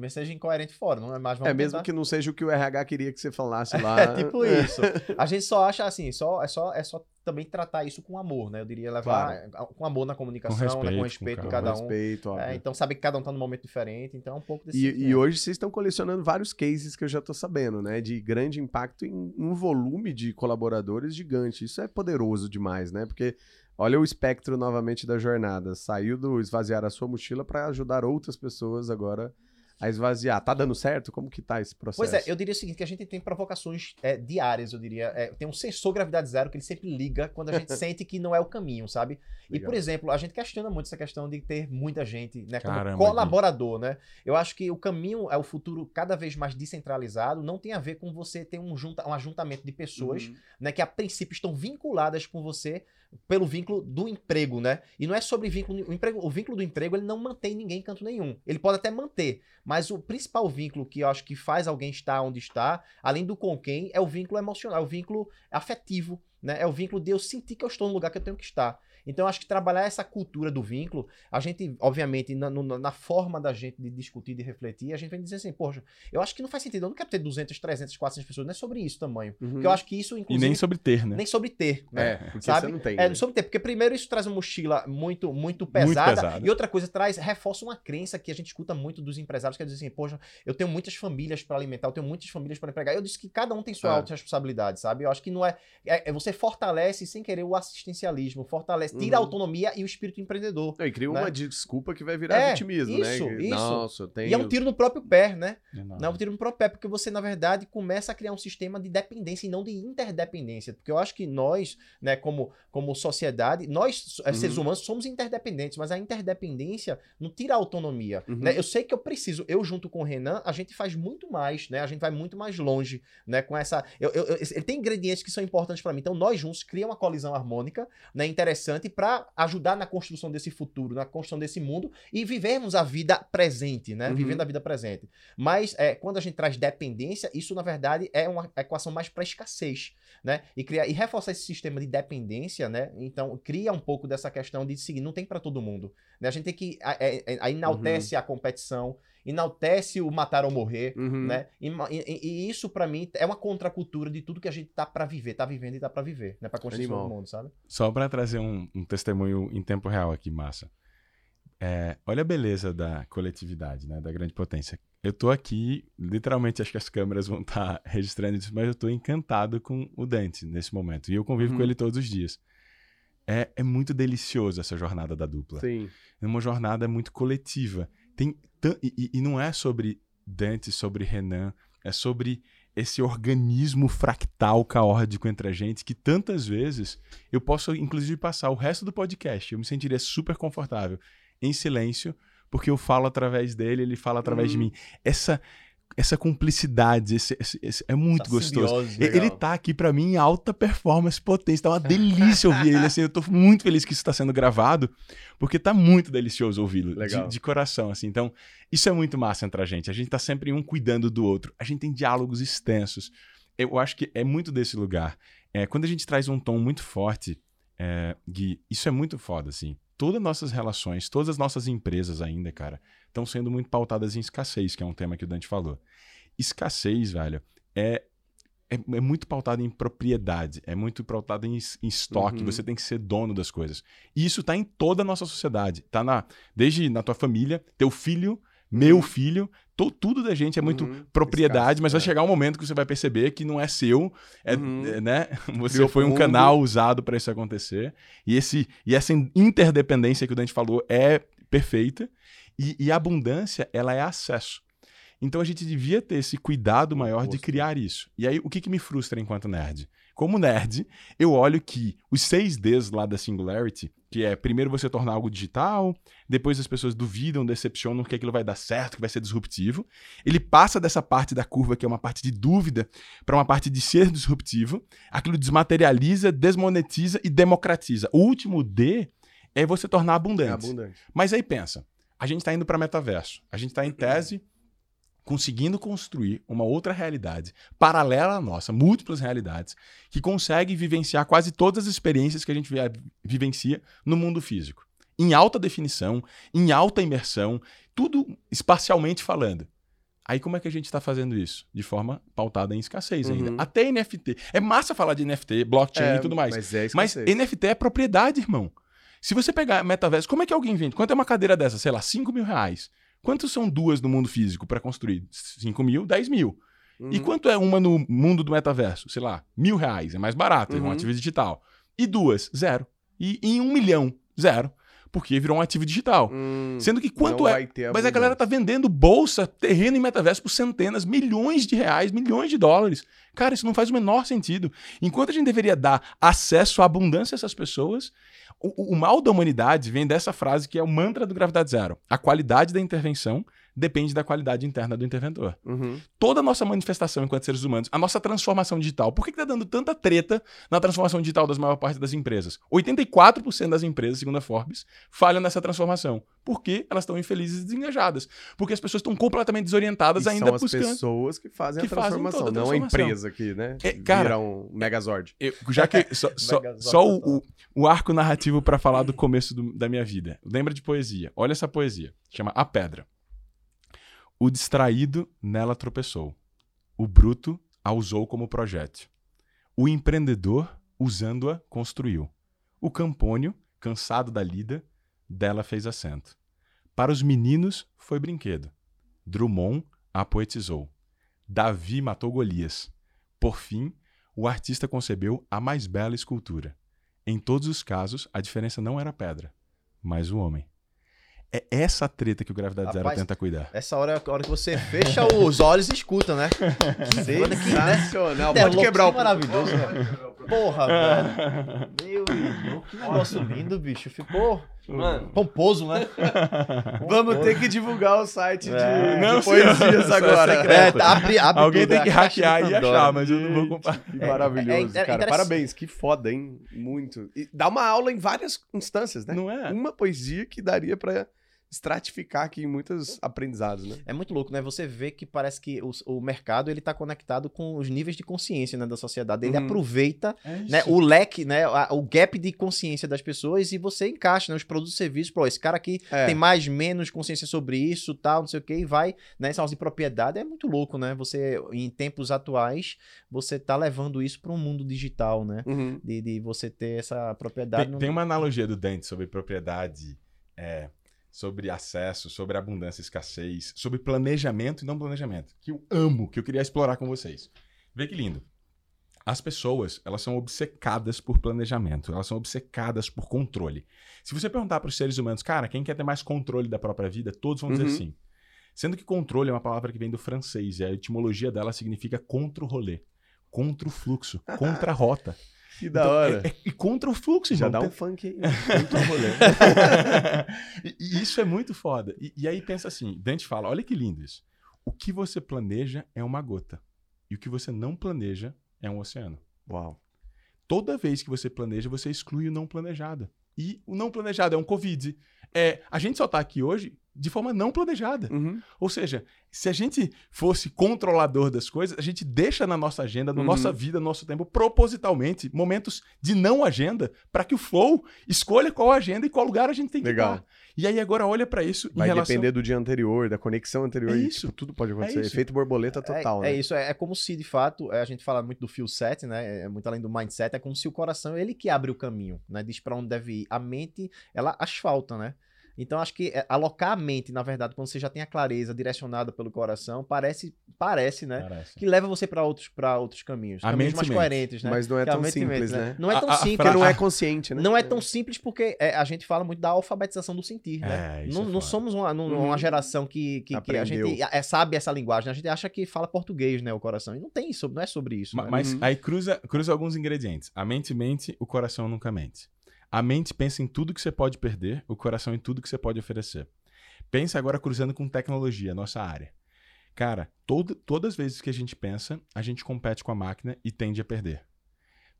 Que seja incoerente fora, não é mais é mesmo tentar- que não seja o que o RH queria que você falasse lá. É tipo isso. A gente só acha assim, só, é, só, é só também tratar isso com amor, né? Eu diria levar com amor na comunicação, Com né? respeito, com com respeito em cada um. Respeito, óbvio. É, então sabe que cada um tá num momento diferente, então é um pouco desse. E, e sentimento. hoje vocês estão colecionando vários cases que eu já tô sabendo, né? De grande impacto em um volume de colaboradores gigante. Isso é poderoso demais, né? Porque olha o espectro novamente da jornada. Saiu do esvaziar a sua mochila para ajudar outras pessoas agora a esvaziar. Tá dando certo? Como que tá esse processo? Pois é, eu diria o seguinte, que a gente tem provocações é, diárias, eu diria. É, tem um sensor gravidade zero que ele sempre liga quando a gente sente que não é o caminho, sabe? E, Legal. por exemplo, a gente questiona muito essa questão de ter muita gente, né? Como Caramba, colaborador, né? Eu acho que o caminho é o futuro cada vez mais descentralizado, não tem a ver com você ter um, junta, um ajuntamento de pessoas, Uhum. né? Que a princípio estão vinculadas com você pelo vínculo do emprego, né? E não é sobre vínculo, o, emprego, o vínculo do emprego, ele não mantém ninguém em canto nenhum. Ele pode até manter, mas o principal vínculo que eu acho que faz alguém estar onde está, além do com quem, é o vínculo emocional, é o vínculo afetivo, né? É o vínculo de eu sentir que eu estou no lugar que eu tenho que estar. Então, eu acho que trabalhar essa cultura do vínculo, a gente, obviamente, na, na forma da gente de discutir, de refletir, a gente vem dizer assim, poxa, eu acho que não faz sentido, eu não quero ter 200, 300, 400 pessoas, não é sobre isso tamanho. Uhum. Porque eu acho que isso, E inclusive, nem sobre ter, né? nem sobre ter, né? É, porque sabe? você não tem. É, né? não sobre ter, porque primeiro isso traz uma mochila muito, muito pesada, pesada. e outra coisa traz, reforça uma crença que a gente escuta muito dos empresários, que é dizer assim, poxa, eu tenho muitas famílias para alimentar, eu tenho muitas famílias para empregar. Eu disse que cada um tem sua Ah. autorresponsabilidade, sabe? Eu acho que não é, é, é você fortalece sem querer o assistencialismo, fortalece, tira a Uhum. autonomia e o espírito empreendedor. Não, e cria né? uma desculpa que vai virar É, vitimismo, isso, né? isso. Nossa, eu tenho... E é um tiro no próprio pé, né? Não. Não é um tiro no próprio pé, porque você, na verdade, começa a criar um sistema de dependência e não de interdependência. Porque eu acho que nós, né, como, como sociedade, nós, eh, Uhum. seres humanos, somos interdependentes, mas a interdependência não tira a autonomia. Uhum. né? Eu sei que eu preciso, eu junto com o Renan, a gente faz muito mais, né? A gente vai muito mais longe, né? Com essa. eu- eu- eu- ele tem ingredientes que são importantes para mim. Então, nós juntos criamos uma colisão harmônica, né? Interessante para ajudar na construção desse futuro, na construção desse mundo e vivermos a vida presente, né? Uhum. Vivendo a vida presente. Mas é, quando a gente traz dependência, isso na verdade é uma equação mais para escassez, né? E criar e reforçar esse sistema de dependência, né? Então cria um pouco dessa questão de seguir, não tem para todo mundo, né? A gente tem que a, é- é- a enaltece a competição, enaltece o matar ou morrer, Uhum. né? E, e- e isso para mim é uma contracultura de tudo que a gente tá para viver, tá vivendo e tá para viver, né? Para construir o mundo, sabe? Só para trazer um, um testemunho em tempo real aqui, massa. É, olha a beleza da coletividade, né? Da grande potência. Eu tô aqui, literalmente, acho que as câmeras vão estar registrando isso, mas eu tô encantado com o Dante nesse momento. E eu convivo Uhum. com ele todos os dias. É, é muito delicioso essa jornada da dupla. Sim. É uma jornada muito coletiva. Tem e, e- e não é sobre Dante, sobre Renan, é sobre esse organismo fractal caótico entre a gente que tantas vezes eu posso, inclusive, passar o resto do podcast. Eu me sentiria super confortável em silêncio, porque eu falo através dele, ele fala através de Uhum. mim. Essa, essa cumplicidade, esse- esse- esse- é muito gostoso. simbiose. Ele tá aqui pra mim em alta performance, potência. Tá uma delícia ouvir ele. Assim, eu tô muito feliz que isso tá sendo gravado, porque tá muito delicioso ouvi-lo. de-. De, coração, assim. Então, isso é muito massa entre a gente. A gente tá sempre um cuidando do outro. A gente tem diálogos extensos. Eu acho que é muito desse lugar. É, quando a gente traz um tom muito forte, é, Gui, isso é muito foda, assim. Todas as nossas relações, todas as nossas empresas ainda, cara, estão sendo muito pautadas em escassez, que é um tema que o Dante falou. Escassez, velho, é, é, é muito pautado em propriedade, é muito pautado em, em estoque, Uhum. você tem que ser dono das coisas. E isso tá em toda a nossa sociedade. Tá na, desde na tua família, teu filho meu filho, to- tudo da gente é muito Uhum, propriedade, escasso, mas vai é. chegar um momento que você vai perceber que não é seu, é, Uhum. é, né? Você Criou foi um fundo. canal usado para isso acontecer. E, esse, e essa interdependência que o Dante falou é perfeita. E, e abundância, ela é acesso. Então a gente devia ter esse cuidado maior de criar isso. E aí, o que, que me frustra enquanto nerd? Como nerd, eu olho que os seis Ds lá da Singularity, que é primeiro você tornar algo digital, depois as pessoas duvidam, decepcionam que aquilo vai dar certo, que vai ser disruptivo. Ele passa dessa parte da curva, que é uma parte de dúvida, para uma parte de ser disruptivo. Aquilo desmaterializa, desmonetiza e democratiza. O último D é você tornar É abundante. abundante. Mas aí pensa, a gente está indo para metaverso. A gente está em tese conseguindo construir uma outra realidade paralela à nossa, múltiplas realidades, que consegue vivenciar quase todas as experiências que a gente vi- vivencia no mundo físico. Em alta definição, em alta imersão, tudo espacialmente falando. Aí como é que a gente está fazendo isso? De forma pautada em escassez Uhum. ainda. Até NFT. É massa falar de NFT, blockchain É, e tudo mais. Mas é Mas. NFT é propriedade, irmão. Se você pegar metaverso, como é que alguém vende? Quanto é uma cadeira dessa? Sei lá, 5 mil reais. Quantos são duas no mundo físico para construir? 5 mil, 10 mil. E Uhum. quanto é uma no mundo do metaverso? Sei lá, mil reais. É mais barato, é um Uhum. ativo digital. E duas, zero. E em um milhão, zero. Porque virou um ativo digital. Hum, Sendo que quanto é. ter Mas a galera tá vendendo bolsa, terreno e metaverso por centenas, milhões de reais, milhões de dólares. Cara, isso não faz o menor sentido. Enquanto a gente deveria dar acesso à abundância a essas pessoas, o- o mal da humanidade vem dessa frase que é o mantra do Gravidade Zero. A qualidade da intervenção depende da qualidade interna do interventor. Uhum. Toda a nossa manifestação enquanto seres humanos, a nossa transformação digital, por que, que tá dando tanta treta na transformação digital das maior parte das empresas? 84% das empresas, segundo a Forbes, falham nessa transformação. Porque elas estão infelizes e desengajadas. Porque as pessoas estão completamente desorientadas E ainda são as buscando. pessoas que fazem que a fazem transformação, toda a não a transformação. empresa que, né? É, cara- vira um Megazord. Eu- já que só, só, só o, o arco narrativo para falar do começo do- da minha vida. Lembra de poesia. Olha essa poesia. Chama A Pedra. O distraído nela tropeçou. O bruto a usou como projétil. O empreendedor, usando-a, construiu. O campônio, cansado da lida, dela fez assento. Para os meninos, foi brinquedo. Drummond a poetizou. Davi matou Golias. Por fim, o artista concebeu a mais bela escultura. Em todos os casos, a diferença não era pedra, mas o homem. É essa treta que o Gravidade Zero Rapaz, tenta cuidar. Essa hora é a hora que você fecha os olhos e escuta, né? Né? Sensacional. Interlocução Pode quebrar o... maravilhoso, velho. Porra, velho. Meu irmão, que negócio lindo, bicho. Ficou Mano, pomposo, né? vamos ter que divulgar o site de, É. de Não, poesias senhor, agora. só É, tá, abre, abre Alguém tudo, tem é que hackear e achar, mas eu não vou compartilhar. Que É, maravilhoso, é- é cara. Parabéns, que foda, hein? Muito. E dá uma aula em várias instâncias, né? Não é? Uma poesia que daria pra estratificar aqui em muitos aprendizados, né? É muito louco, né? Você vê que parece que o, o mercado ele tá conectado com os níveis de consciência né, da sociedade. Ele Uhum. aproveita É né, o leque, né, a- o gap de consciência das pessoas e você encaixa né, os produtos e serviços. Pô, esse cara aqui É. tem mais, menos consciência sobre isso, tal, não sei o que, e vai, né, essa de propriedade é muito louco, né? Você, em tempos atuais, você tá levando isso para um mundo digital, né? Uhum. De, de você ter essa propriedade. Tem, no- tem uma analogia do Dante sobre propriedade, é, sobre acesso, sobre abundância e escassez, sobre planejamento e não planejamento, que eu amo, que eu queria explorar com vocês. Vê que lindo. As pessoas, elas são obcecadas por planejamento, elas são obcecadas por controle. Se você perguntar para os seres humanos, cara, quem quer ter mais controle da própria vida, todos vão dizer Uhum. sim. Sendo que controle é uma palavra que vem do francês, e a etimologia dela significa contra o rolê, contra o fluxo, contra a rota. Que da Então, hora. é- é- e contra o fluxo, Já dá um funk aí. E, e isso é muito foda. E, e aí pensa assim, Dante fala, olha que lindo isso. O que você planeja é uma gota. E o que você não planeja é um oceano. Uau. Toda vez que você planeja, você exclui o não planejado. E o não planejado é um Covid. É, a gente só tá aqui hoje de forma não planejada. Uhum. Ou seja, se a gente fosse controlador das coisas, a gente deixa na nossa agenda, na Uhum. nossa vida, no nosso tempo, propositalmente, momentos de não agenda, para que o flow escolha qual agenda e qual lugar a gente tem que Legal. estar. E aí agora olha para isso Vai em relação... depender do dia anterior, da conexão anterior. É e, isso. tipo, tudo pode acontecer. isso. Efeito borboleta total, é, né? é isso, é, é como se de fato, é, a gente fala muito do feel set, né? É muito além do mindset, é como se o coração ele que abre o caminho, né? Diz pra onde deve ir. A mente, ela asfalta, né? Então, acho que é, alocar a mente, na verdade, quando você já tem a clareza direcionada pelo coração, parece, parece né? Parece. Que leva você para outros, pra outros caminhos. A caminhos mente mais mente. coerentes, né? Mas não é Que tão simples, né? Não é tão A- simples. Porque não é consciente, né? Não é tão simples porque é, a gente fala muito da alfabetização do sentir, né? É, isso não, é não somos uma, não- Uhum. uma geração que, que, que a gente é, sabe essa linguagem. né? A gente acha que fala português, né? O coração. E não tem isso, não é sobre isso. Ma- né? Mas Uhum. aí cruza, cruza alguns ingredientes. A mente mente, o coração nunca mente. A mente pensa em tudo que você pode perder, o coração em tudo que você pode oferecer. Pensa agora cruzando com tecnologia, nossa área. Cara, todo, todas as vezes que a gente pensa, a gente compete com a máquina e tende a perder.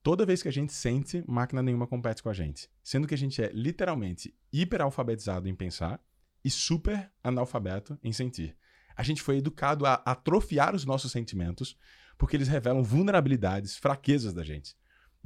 Toda vez que a gente sente, máquina nenhuma compete com a gente. Sendo que a gente é literalmente hiperalfabetizado em pensar e super analfabeto em sentir. A gente foi educado a atrofiar os nossos sentimentos porque eles revelam vulnerabilidades, fraquezas da gente.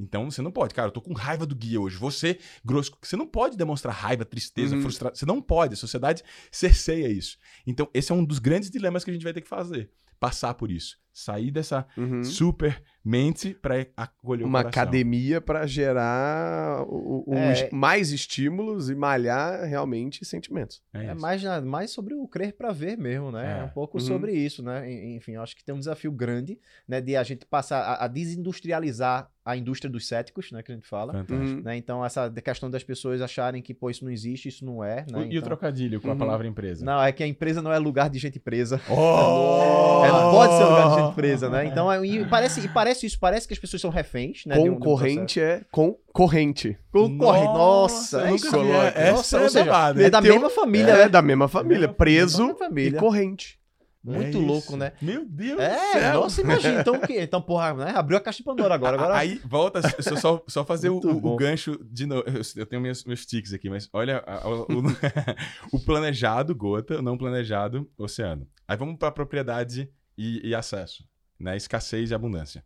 Então você não pode, cara, eu tô com raiva do guia hoje. Você, grosso, você não pode demonstrar raiva, tristeza, Uhum. frustração. Você não pode, a sociedade cerceia isso. Então, esse é um dos grandes dilemas que a gente vai ter que fazer. Passar por isso. Sair dessa Uhum. super mente para acolher o Uma coração. academia pra gerar o- o- É. os- mais estímulos e malhar realmente sentimentos. É, É mais, mais sobre o crer para ver mesmo, né? É, É. um pouco Uhum. sobre isso, né? En- Enfim, eu acho que tem um desafio grande, né? De a gente passar a, a desindustrializar a indústria dos céticos, né? Que a gente fala. Uhum. Né? Então, essa questão das pessoas acharem que, pô, isso não existe, isso não é, né? O- E o Então- trocadilho com a Uhum. palavra empresa? Não, é que a empresa não é lugar de gente presa. Oh! É, pode ser lugar de gente presa, né? Então, é- e parece, e parece isso, parece que as pessoas são reféns, né? de um- de um Concorrente é concorrente. Concorre, nossa, é nunca isso. Essa Nossa, é ou seja. É da Meteu- mesma família, é né? da mesma família, preso mesma família. e corrente. Muito É louco, né? Meu Deus do É, céu. nossa, imagina. Então o quê? Então, porra, né? Abriu a caixa de Pandora agora. agora... Aí, volta, só, só, só fazer o, o- gancho de novo. Eu, eu tenho meus, meus tiques aqui, mas olha a- o, o- o planejado, gota, o não planejado, oceano. Aí vamos para propriedade e, e acesso, né? Escassez e abundância.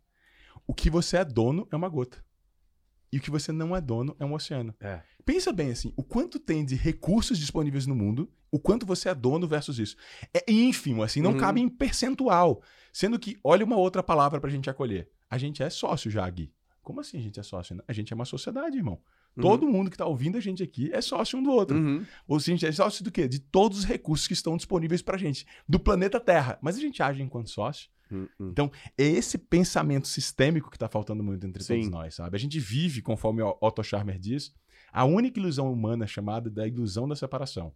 O que você é dono é uma gota. E o que você não é dono é um oceano. É. Pensa bem assim, o quanto tem de recursos disponíveis no mundo, o quanto você é dono versus isso. É ínfimo, assim, não Uhum. cabe em percentual. Sendo que, olha uma outra palavra pra gente acolher. A gente é sócio já, Gui. Como assim a gente é sócio? A gente é uma sociedade, irmão. Todo mundo que tá ouvindo a gente aqui é sócio um do outro. Uhum. Ou seja, a gente é sócio do quê? De todos os recursos que estão disponíveis pra gente. Do planeta Terra. Mas a gente age enquanto sócio. Uhum. Então, é esse pensamento sistêmico que tá faltando muito entre todos Sim. nós, sabe? A gente vive, conforme o Otto Scharmer diz, a única ilusão humana chamada da ilusão da separação.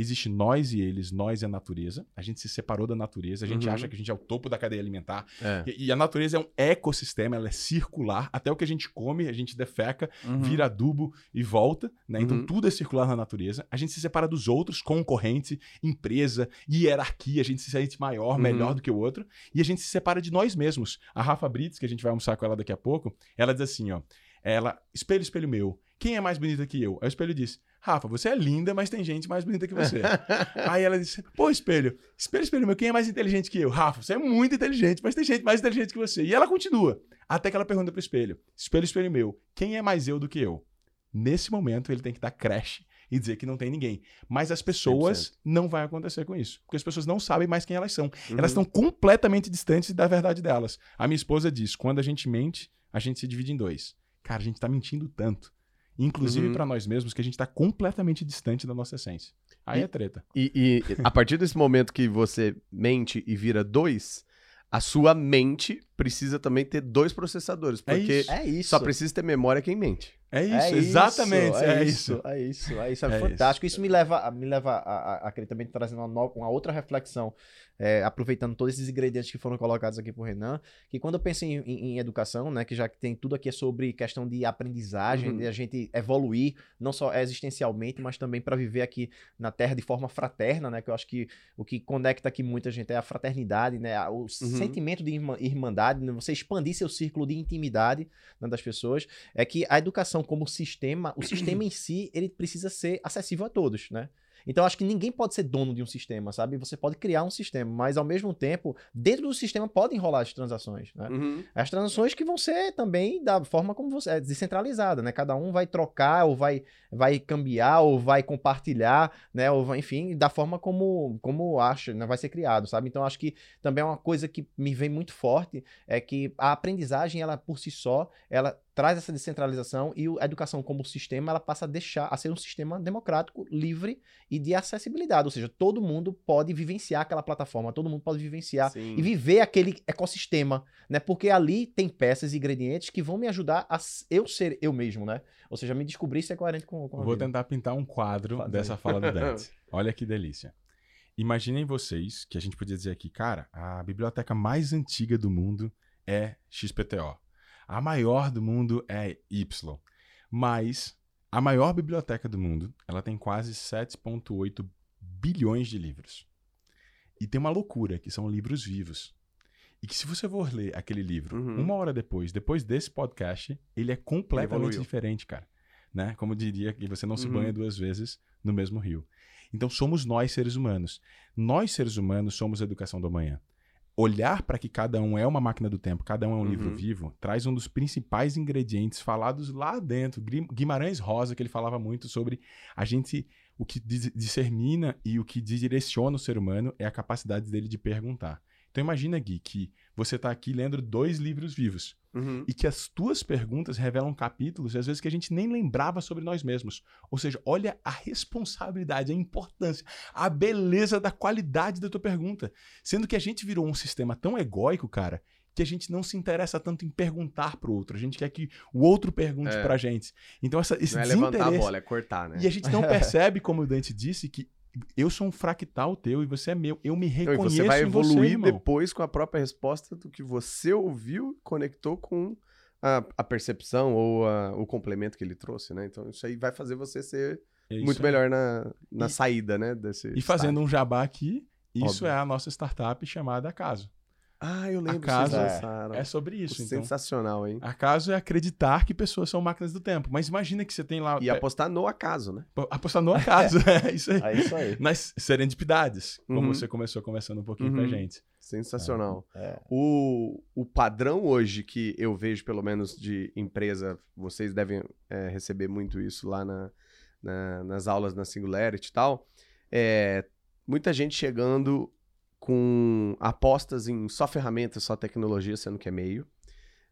Existe nós e eles, nós e a natureza. A gente se separou da natureza, a gente Uhum. acha que a gente é o topo da cadeia alimentar. É. E, e a natureza é um ecossistema, ela é circular. Até o que a gente come, a gente defeca, vira adubo e volta, né? Então Uhum. tudo é circular na natureza. A gente se separa dos outros, concorrente, empresa, hierarquia, a gente se sente maior, Uhum. melhor do que o outro, e a gente se separa de nós mesmos. A Rafa Brits, que a gente vai almoçar com ela daqui a pouco, ela diz assim, ó, ela, espelho, espelho meu, quem é mais bonita que eu? Aí o espelho diz, Rafa, você é linda, mas tem gente mais bonita que você. Aí ela disse, pô, espelho, espelho, espelho meu, quem é mais inteligente que eu? Rafa, você é muito inteligente, mas tem gente mais inteligente que você. E ela continua, até que ela pergunta pro espelho, espelho, espelho meu, quem é mais eu do que eu? Nesse momento, ele tem que dar crash e dizer que não tem ninguém. Mas as pessoas não vai acontecer com isso. Porque as pessoas não sabem mais quem elas são. Uhum. Elas estão completamente distantes da verdade delas. A minha esposa diz: quando a gente mente, a gente se divide em dois. Cara, a gente tá mentindo tanto. Inclusive Uhum. pra nós mesmos, que a gente tá completamente distante da nossa essência. Aí E- é treta. E, e a partir desse momento que você mente e vira dois, a sua mente precisa também ter dois processadores. É Porque isso. É isso. só precisa ter memória quem mente. É isso, É exatamente. isso, é, isso. É isso, é isso. É, É fantástico. Isso, me leva, me leva a, a, a querer também trazer uma, no- uma outra reflexão, é, aproveitando todos esses ingredientes que foram colocados aqui por Renan, que quando eu penso em, em- em educação, né, que já que tem tudo aqui é sobre questão de aprendizagem, Uhum. de a gente evoluir, não só existencialmente, mas também para viver aqui na Terra de forma fraterna, né, que eu acho que o que conecta aqui muita gente é a fraternidade, né, o sentimento de irmã- irmandade, né, você expandir seu círculo de intimidade né, das pessoas, é que a educação como sistema, o sistema em si, ele precisa ser acessível a todos, né? Então, acho que ninguém pode ser dono de um sistema, sabe? Você pode criar um sistema, mas ao mesmo tempo, dentro do sistema podem rolar as transações, né? Uhum. As transações que vão ser também da forma como você é descentralizada, né? Cada um vai trocar ou vai vai cambiar ou vai compartilhar, né? Ou vai, enfim, da forma como como acha, né? vai ser criado, sabe? Então acho que também é uma coisa que me vem muito forte é que a aprendizagem ela por si só, ela traz essa descentralização e a educação como sistema ela passa a deixar a ser um sistema democrático, livre e de acessibilidade, ou seja, todo mundo pode vivenciar aquela plataforma, todo mundo pode vivenciar Sim. e viver aquele ecossistema, né? Porque ali tem peças e ingredientes que vão me ajudar a eu ser eu mesmo, né? Ou seja, me descobrir se é coerente com, com a Vou vida. tentar pintar um quadro Faz aí. dessa fala do Dante. Olha que delícia. Imaginem vocês que a gente podia dizer aqui, cara, a biblioteca mais antiga do mundo é XPTO. A maior do mundo é Y. Mas a maior biblioteca do mundo, ela tem quase 7.8 bilhões de livros. E tem uma loucura, que são livros vivos. E que se você for ler aquele livro Uhum. uma hora depois, depois desse podcast, ele é completamente diferente, cara. Né? Como diria que você não se Uhum. banha duas vezes no mesmo rio. Então somos nós seres humanos. Nós seres humanos somos a educação do amanhã. Olhar para que cada um é uma máquina do tempo, cada um é um livro Uhum. vivo, traz um dos principais ingredientes falados lá dentro. Gui- Guimarães Rosa, que ele falava muito sobre a gente, o que dis- discermina e o que direciona o ser humano é a capacidade dele de perguntar. Então imagina, Gui, que você está aqui lendo dois livros vivos Uhum. e que as tuas perguntas revelam capítulos, às vezes, que a gente nem lembrava sobre nós mesmos. Ou seja, olha a responsabilidade, a importância, a beleza da qualidade da tua pergunta. Sendo que a gente virou um sistema tão egóico, cara, que a gente não se interessa tanto em perguntar pro outro. A gente quer que o outro pergunte É. pra gente. Então, essa, esse Não é levantar a desinteresse... bola, é cortar, né? E a gente não percebe, como o Dante disse, que eu sou um fractal teu e você é meu. Eu me Então, e reconheço você vai você, evoluir irmão. depois com a própria resposta do que você ouviu e conectou com a, a percepção ou a- o complemento que ele trouxe, né? Então isso aí vai fazer você ser É muito aí. melhor na, na E- saída, né? Desse E fazendo um jabá aqui, isso Óbvio. é a nossa startup chamada Acaso. Ah, eu lembro, Acaso é-. É sobre isso, então. Sensacional, hein? Acaso é acreditar que pessoas são máquinas do tempo. Mas imagina que você tem lá. E é, apostar no acaso, né? apostar no acaso. é isso aí. É isso aí. Nas serendipidades, como Uhum. você começou conversando um pouquinho com a Uhum. gente. Sensacional. É. O, o padrão hoje que eu vejo, pelo menos de empresa, vocês devem é, receber muito isso lá na, na- nas aulas na Singularity e tal, é muita gente chegando com apostas em só ferramentas, só tecnologia, sendo que é meio,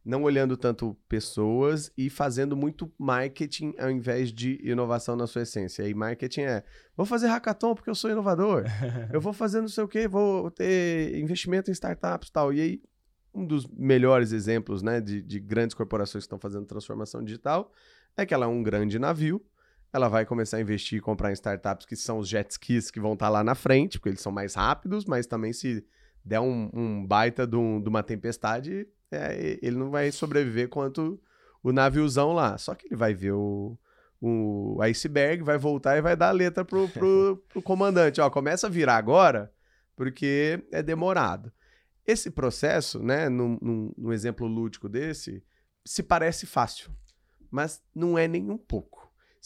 não olhando tanto pessoas e fazendo muito marketing ao invés de inovação na sua essência. E marketing é, vou fazer hackathon porque eu sou inovador, eu vou fazer não sei o quê, vou ter investimento em startups e tal. E aí, um dos melhores exemplos né, de, de grandes corporações que estão fazendo transformação digital é que ela é um grande navio, ela vai começar a investir e comprar em startups que são os jet skis que vão estar lá na frente, porque eles são mais rápidos, mas também se der um, um baita de, um- de uma tempestade, é, ele não vai sobreviver quanto o naviozão lá. Só que ele vai ver o, o iceberg, vai voltar e vai dar a letra pro, pro, pro comandante. Ó, começa a virar agora, porque é demorado. Esse processo, né, num, num- num exemplo lúdico desse, se parece fácil, mas não é nem um pouco.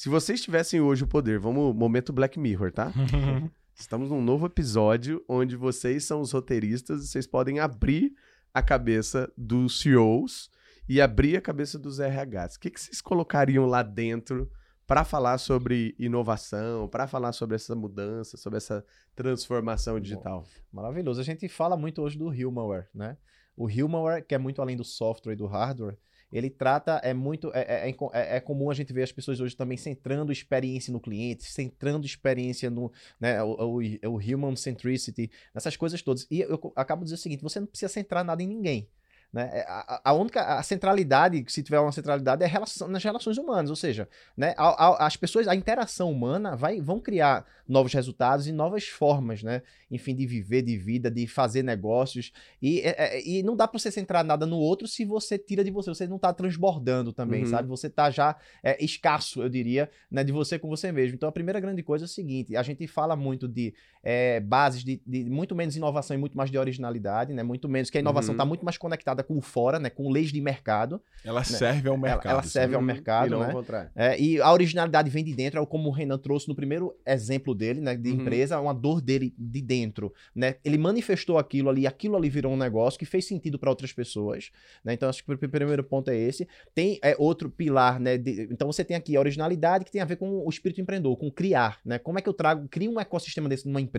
Se vocês tivessem hoje o poder, vamos, momento Black Mirror, tá? Estamos num novo episódio onde vocês são os roteiristas e vocês podem abrir a cabeça dos CEOs e abrir a cabeça dos RHs. O que, que vocês colocariam lá dentro para falar sobre inovação, para falar sobre essa mudança, sobre essa transformação digital? Maravilhoso. A gente fala muito hoje do Humanware, né? O Humanware, que é muito além do software e do hardware, ele trata, é muito, é, é- é, é- é comum a gente ver as pessoas hoje também centrando experiência no cliente, centrando experiência no, né, o, o, o human centricity, nessas coisas todas. E eu acabo de dizer o seguinte, você não precisa centrar nada em ninguém. Né? É, A, a- única a centralidade, se tiver uma centralidade, é relação, nas relações humanas, ou seja, né, a- a- as pessoas, a interação humana vai, vão criar novos resultados e novas formas, né, enfim, de viver, de vida, de fazer negócios, e, é- é- e não dá para você centrar nada no outro se você tira de você, você não tá transbordando também, Uhum. sabe? Você tá já é, escasso, eu diria, né, de você com você mesmo. Então a primeira grande coisa é o seguinte, a gente fala muito de é, bases de, de muito menos inovação e muito mais de originalidade, né, muito menos, que a inovação Uhum. está muito mais conectada com o fora, né, com leis de mercado, Ela serve ao Ela- mercado. ela serve ao Hum, mercado, e não né? ao contrário. é, e a originalidade vem de dentro, é como o Renan trouxe no primeiro exemplo dele, né, de Uhum. empresa, uma dor dele de dentro, né? Ele manifestou aquilo ali, aquilo ali virou um negócio que fez sentido para outras pessoas, né? Então acho que o pr- primeiro ponto é esse. Tem é, outro pilar, né? de- então você tem aqui a originalidade que tem a ver com o espírito empreendedor, com criar, né? Como é que eu trago, crio um ecossistema desse numa empresa,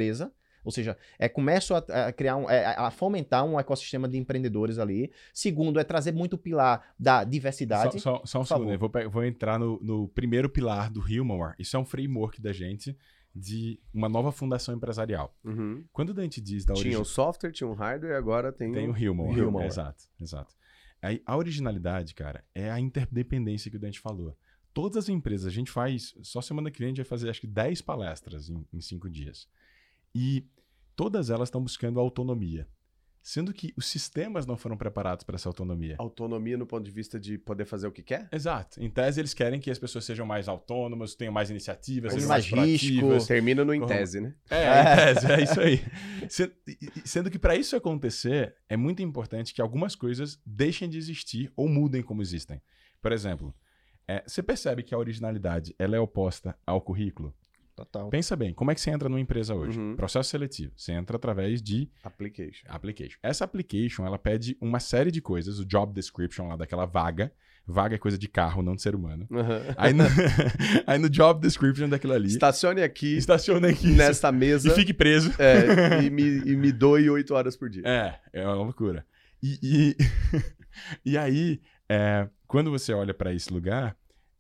Ou seja, é, começo a, a criar um, é, a fomentar um ecossistema de empreendedores ali. Segundo, é trazer muito o pilar da diversidade. Só, só, só um segundo, eu vou, vou, entrar no, no, primeiro pilar do Humor. Isso é um framework da gente de uma nova fundação empresarial. Uhum. Quando a gente diz da origem... Tinha o software, tinha o hardware, agora tem, tem o Humor. Humor. Exato, exato. Aí, a originalidade, cara, é a interdependência que o Dante falou. Todas as empresas, a gente faz, só semana que vem a gente vai fazer acho que 10 palestras em, em cinco dias. E todas elas estão buscando autonomia. Sendo que os sistemas não foram preparados para essa autonomia. Autonomia no ponto de vista de poder fazer o que quer? Exato. Em tese, eles querem que as pessoas sejam mais autônomas, tenham mais iniciativas, sejam mais, mais proativas. Termina no em tese, né? É, em tese, é isso aí. Sendo que para isso acontecer, é muito importante que algumas coisas deixem de existir ou mudem como existem. Por exemplo, é, você percebe que a originalidade ela é oposta ao currículo? Total. Pensa bem, como é que você entra numa empresa hoje? Uhum. Processo seletivo. Você entra através de application. application. Essa application, ela pede uma série de coisas, o job description lá daquela vaga. Vaga é coisa de carro, não de ser humano. Uhum. Aí, no, aí no job description daquilo ali. Estacione aqui. Estacione aqui. Nesta mesa. E fique preso. É, e, me, e me doe oito horas por dia. É, é uma loucura. E, e, e aí, é, quando você olha para esse lugar,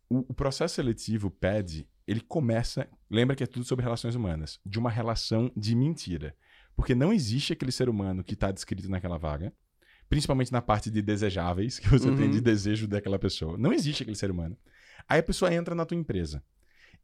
o, o processo seletivo pede ele começa, lembra que é tudo sobre relações humanas, de uma relação de mentira. Porque não existe aquele ser humano que está descrito naquela vaga, principalmente na parte de desejáveis que você uhum. tem de desejo daquela pessoa. Não existe aquele ser humano. Aí a pessoa entra na tua empresa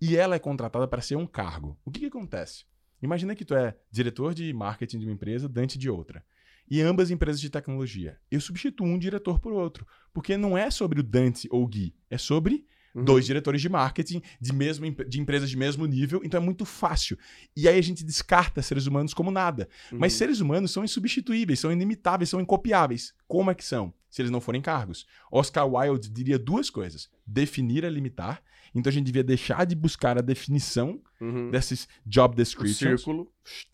e ela é contratada para ser um cargo. O que, que acontece? Imagina que tu é diretor de marketing de uma empresa, Dante de outra. E ambas empresas de tecnologia. Eu substituo um diretor por outro. Porque não é sobre o Dante ou o Gui, é sobre Uhum. Dois diretores de marketing de, mesmo, de empresas de mesmo nível, então é muito fácil. E aí a gente descarta seres humanos como nada. Uhum. Mas seres humanos são insubstituíveis, são inimitáveis, são incopiáveis. Como é que são? Se eles não forem cargos. Oscar Wilde diria duas coisas: definir é limitar. Então a gente devia deixar de buscar a definição uhum. desses job descriptions. O círculo.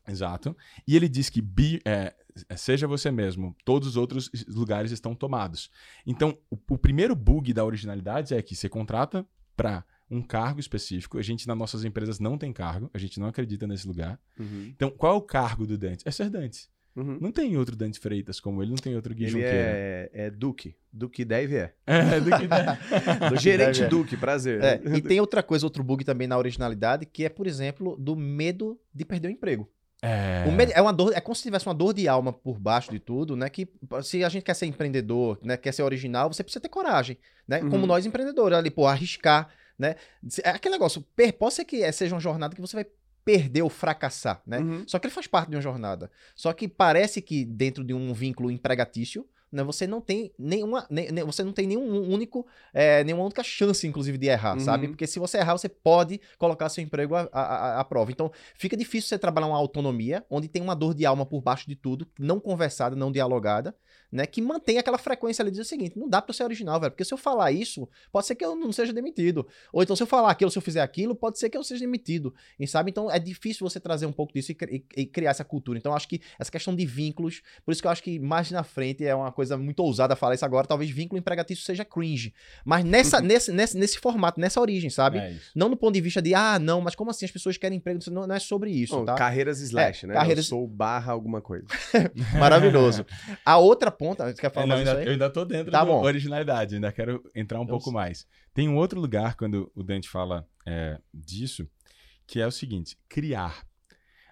Exato. E ele diz que be, é, seja você mesmo, todos os outros lugares estão tomados. Então, o, o primeiro bug da originalidade é que você contrata para um cargo específico. A gente, nas nossas empresas, não tem cargo, a gente não acredita nesse lugar. Uhum. Então, qual é o cargo do Dante? É ser Dante. Uhum. Não tem outro Dante Freitas como ele, não tem outro Gui ele Junqueira. É, é Duque. Duque deve é. É, Duque deve. Gerente deve, Duque, prazer. É, e tem outra coisa, outro bug também na originalidade, que é, por exemplo, do medo de perder o emprego. É... é uma dor, é como se tivesse uma dor de alma por baixo de tudo, né? Que se a gente quer ser empreendedor, né, quer ser original, você precisa ter coragem, né? Uhum. Como nós empreendedores ali, pô, arriscar, né? É aquele negócio, pode ser que é, seja uma jornada que você vai perder ou fracassar, né? Uhum. Só que ele faz parte de uma jornada. Só que parece que dentro de um vínculo empregatício, né, você não tem nenhuma, nem, você não tem nenhum único, é, nenhuma única chance, inclusive, de errar, uhum. sabe? Porque se você errar, você pode colocar seu emprego à, à, à, prova. Então, fica difícil você trabalhar uma autonomia, onde tem uma dor de alma por baixo de tudo, não conversada, não dialogada, né? Que mantém aquela frequência ali, diz o seguinte, não dá pra ser original, velho, porque se eu falar isso, pode ser que eu não seja demitido. Ou então, se eu falar aquilo, se eu fizer aquilo, pode ser que eu seja demitido, e sabe? Então, é difícil você trazer um pouco disso e, e, e criar essa cultura. Então, acho que essa questão de vínculos, por isso que eu acho que mais na frente é uma coisa muito ousada falar isso agora, talvez vínculo empregatício seja cringe. Mas nessa, nesse, nesse, nesse formato, nessa origem, sabe? É não no ponto de vista de, ah, não, mas como assim as pessoas querem emprego? Não, não é sobre isso, tá? Carreiras slash, é, né? Carreiras... Eu sou barra alguma coisa. Maravilhoso. A outra ponta, você quer falar não, mais ainda, Eu ainda tô dentro tá da bom. originalidade, ainda quero entrar um eu pouco sei. mais. Tem um outro lugar, quando o Dante fala é, disso, que é o seguinte, criar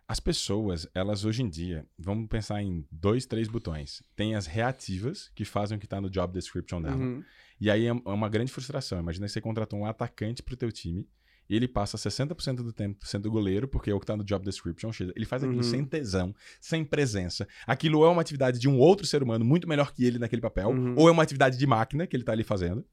as pessoas, elas hoje em dia, vamos pensar em dois, três botões. Tem as reativas, que fazem o que está no job description dela. Uhum. E aí é, é uma grande frustração. Imagina que você contratou um atacante para o teu time e ele passa 60% do tempo sendo goleiro, porque é o que está no job description. Ele faz aquilo uhum. sem tesão, sem presença. Aquilo é uma atividade de um outro ser humano muito melhor que ele naquele papel, uhum. ou é uma atividade de máquina que ele está ali fazendo.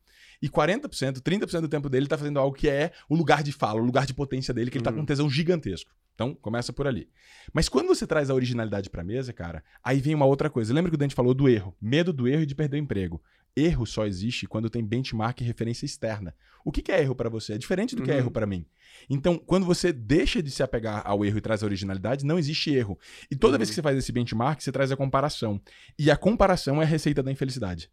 E 40%, 30% do tempo dele está fazendo algo que é o lugar de fala, o lugar de potência dele, que ele está com um uhum. tesão gigantesco. Então, começa por ali. Mas quando você traz a originalidade para a mesa, cara, aí vem uma outra coisa. Lembra que o Dante falou do erro? Medo do erro e de perder o emprego. Erro só existe quando tem benchmark e referência externa. O que, é erro para você? É diferente do que é uhum. erro para mim. Então, quando você deixa de se apegar ao erro e traz a originalidade, não existe erro. E toda uhum. vez que você faz esse benchmark, você traz a comparação. E a comparação é a receita da infelicidade.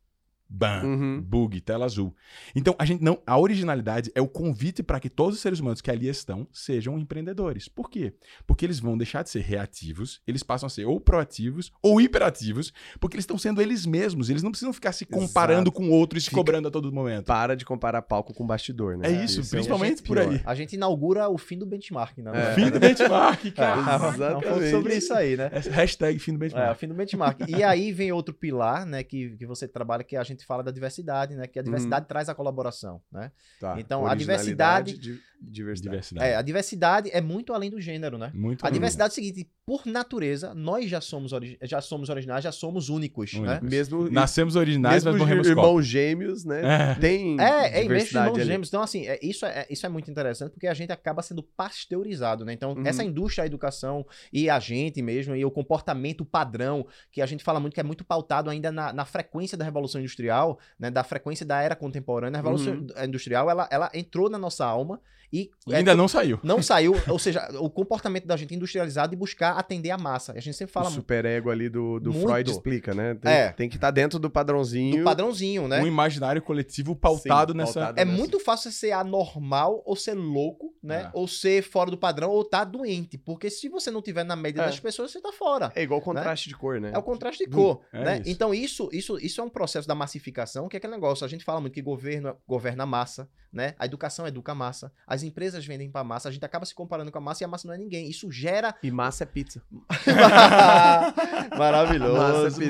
Bam! Uhum. Bug, tela azul. Então, a gente não. A originalidade é o convite para que todos os seres humanos que ali estão sejam empreendedores. Por quê? Porque eles vão deixar de ser reativos, eles passam a ser ou proativos ou hiperativos, porque eles estão sendo eles mesmos. Eles não precisam ficar se comparando com outros e se Fica- cobrando a todo momento. Para de comparar palco com bastidor, né? É isso, é o principalmente por pior. aí. A gente inaugura o fim do benchmark, né? É. Fim do benchmark, cara. É, Exatamente. sobre isso aí, né? É Hashtag fim do É, o benchmark. fim do benchmark. E aí vem outro pilar, né, que, que você trabalha, que a gente fala da diversidade, né? Que a diversidade traz a colaboração, né? Tá. Então, a diversidade- di- diversidade. Diversidade. É, a diversidade é muito além do gênero, né? Muito A diversidade é o seguinte, por natureza, nós já somos, ori- já somos originais, já somos únicos, né? Únicos. Mesmo, Nascemos originais, mesmo mas morremos irmãos gêmeos, né? É. Tem É, é, mesmo irmãos ali. gêmeos. Então, assim, é, isso, é, isso é muito interessante porque a gente acaba sendo pasteurizado, né? Então, Uhum. essa indústria da educação e a gente mesmo, e o comportamento padrão, que a gente fala muito que é muito pautado ainda na, na frequência da Revolução Industrial, né? Da frequência da era contemporânea. A Revolução Uhum. Industrial, ela, ela entrou na nossa alma e... É ainda não saiu. não saiu, ou seja, o comportamento da gente industrializado e buscar atender a massa. A gente sempre fala o superego ali do, do Muito. Freud explica, né? Tem, É. tem que estar dentro do padrãozinho. do padrãozinho, né? Um imaginário coletivo pautado Sim, nessa. pautado. É nessa- muito fácil ser anormal ou ser louco, né? É. Ou ser fora do padrão ou tá doente. Porque se você não tiver na média É. das pessoas, você tá fora. É igual contraste de cor, né? É o contraste de cor, É né? isso. Então isso, isso, isso é um processo da massificação, que é aquele negócio. A gente fala muito que governo governa a massa, né? A educação educa a massa. As empresas vendem pra massa. A gente acaba se comparando com a massa e a massa não é ninguém. Isso gera E massa é pizza. maravilhoso.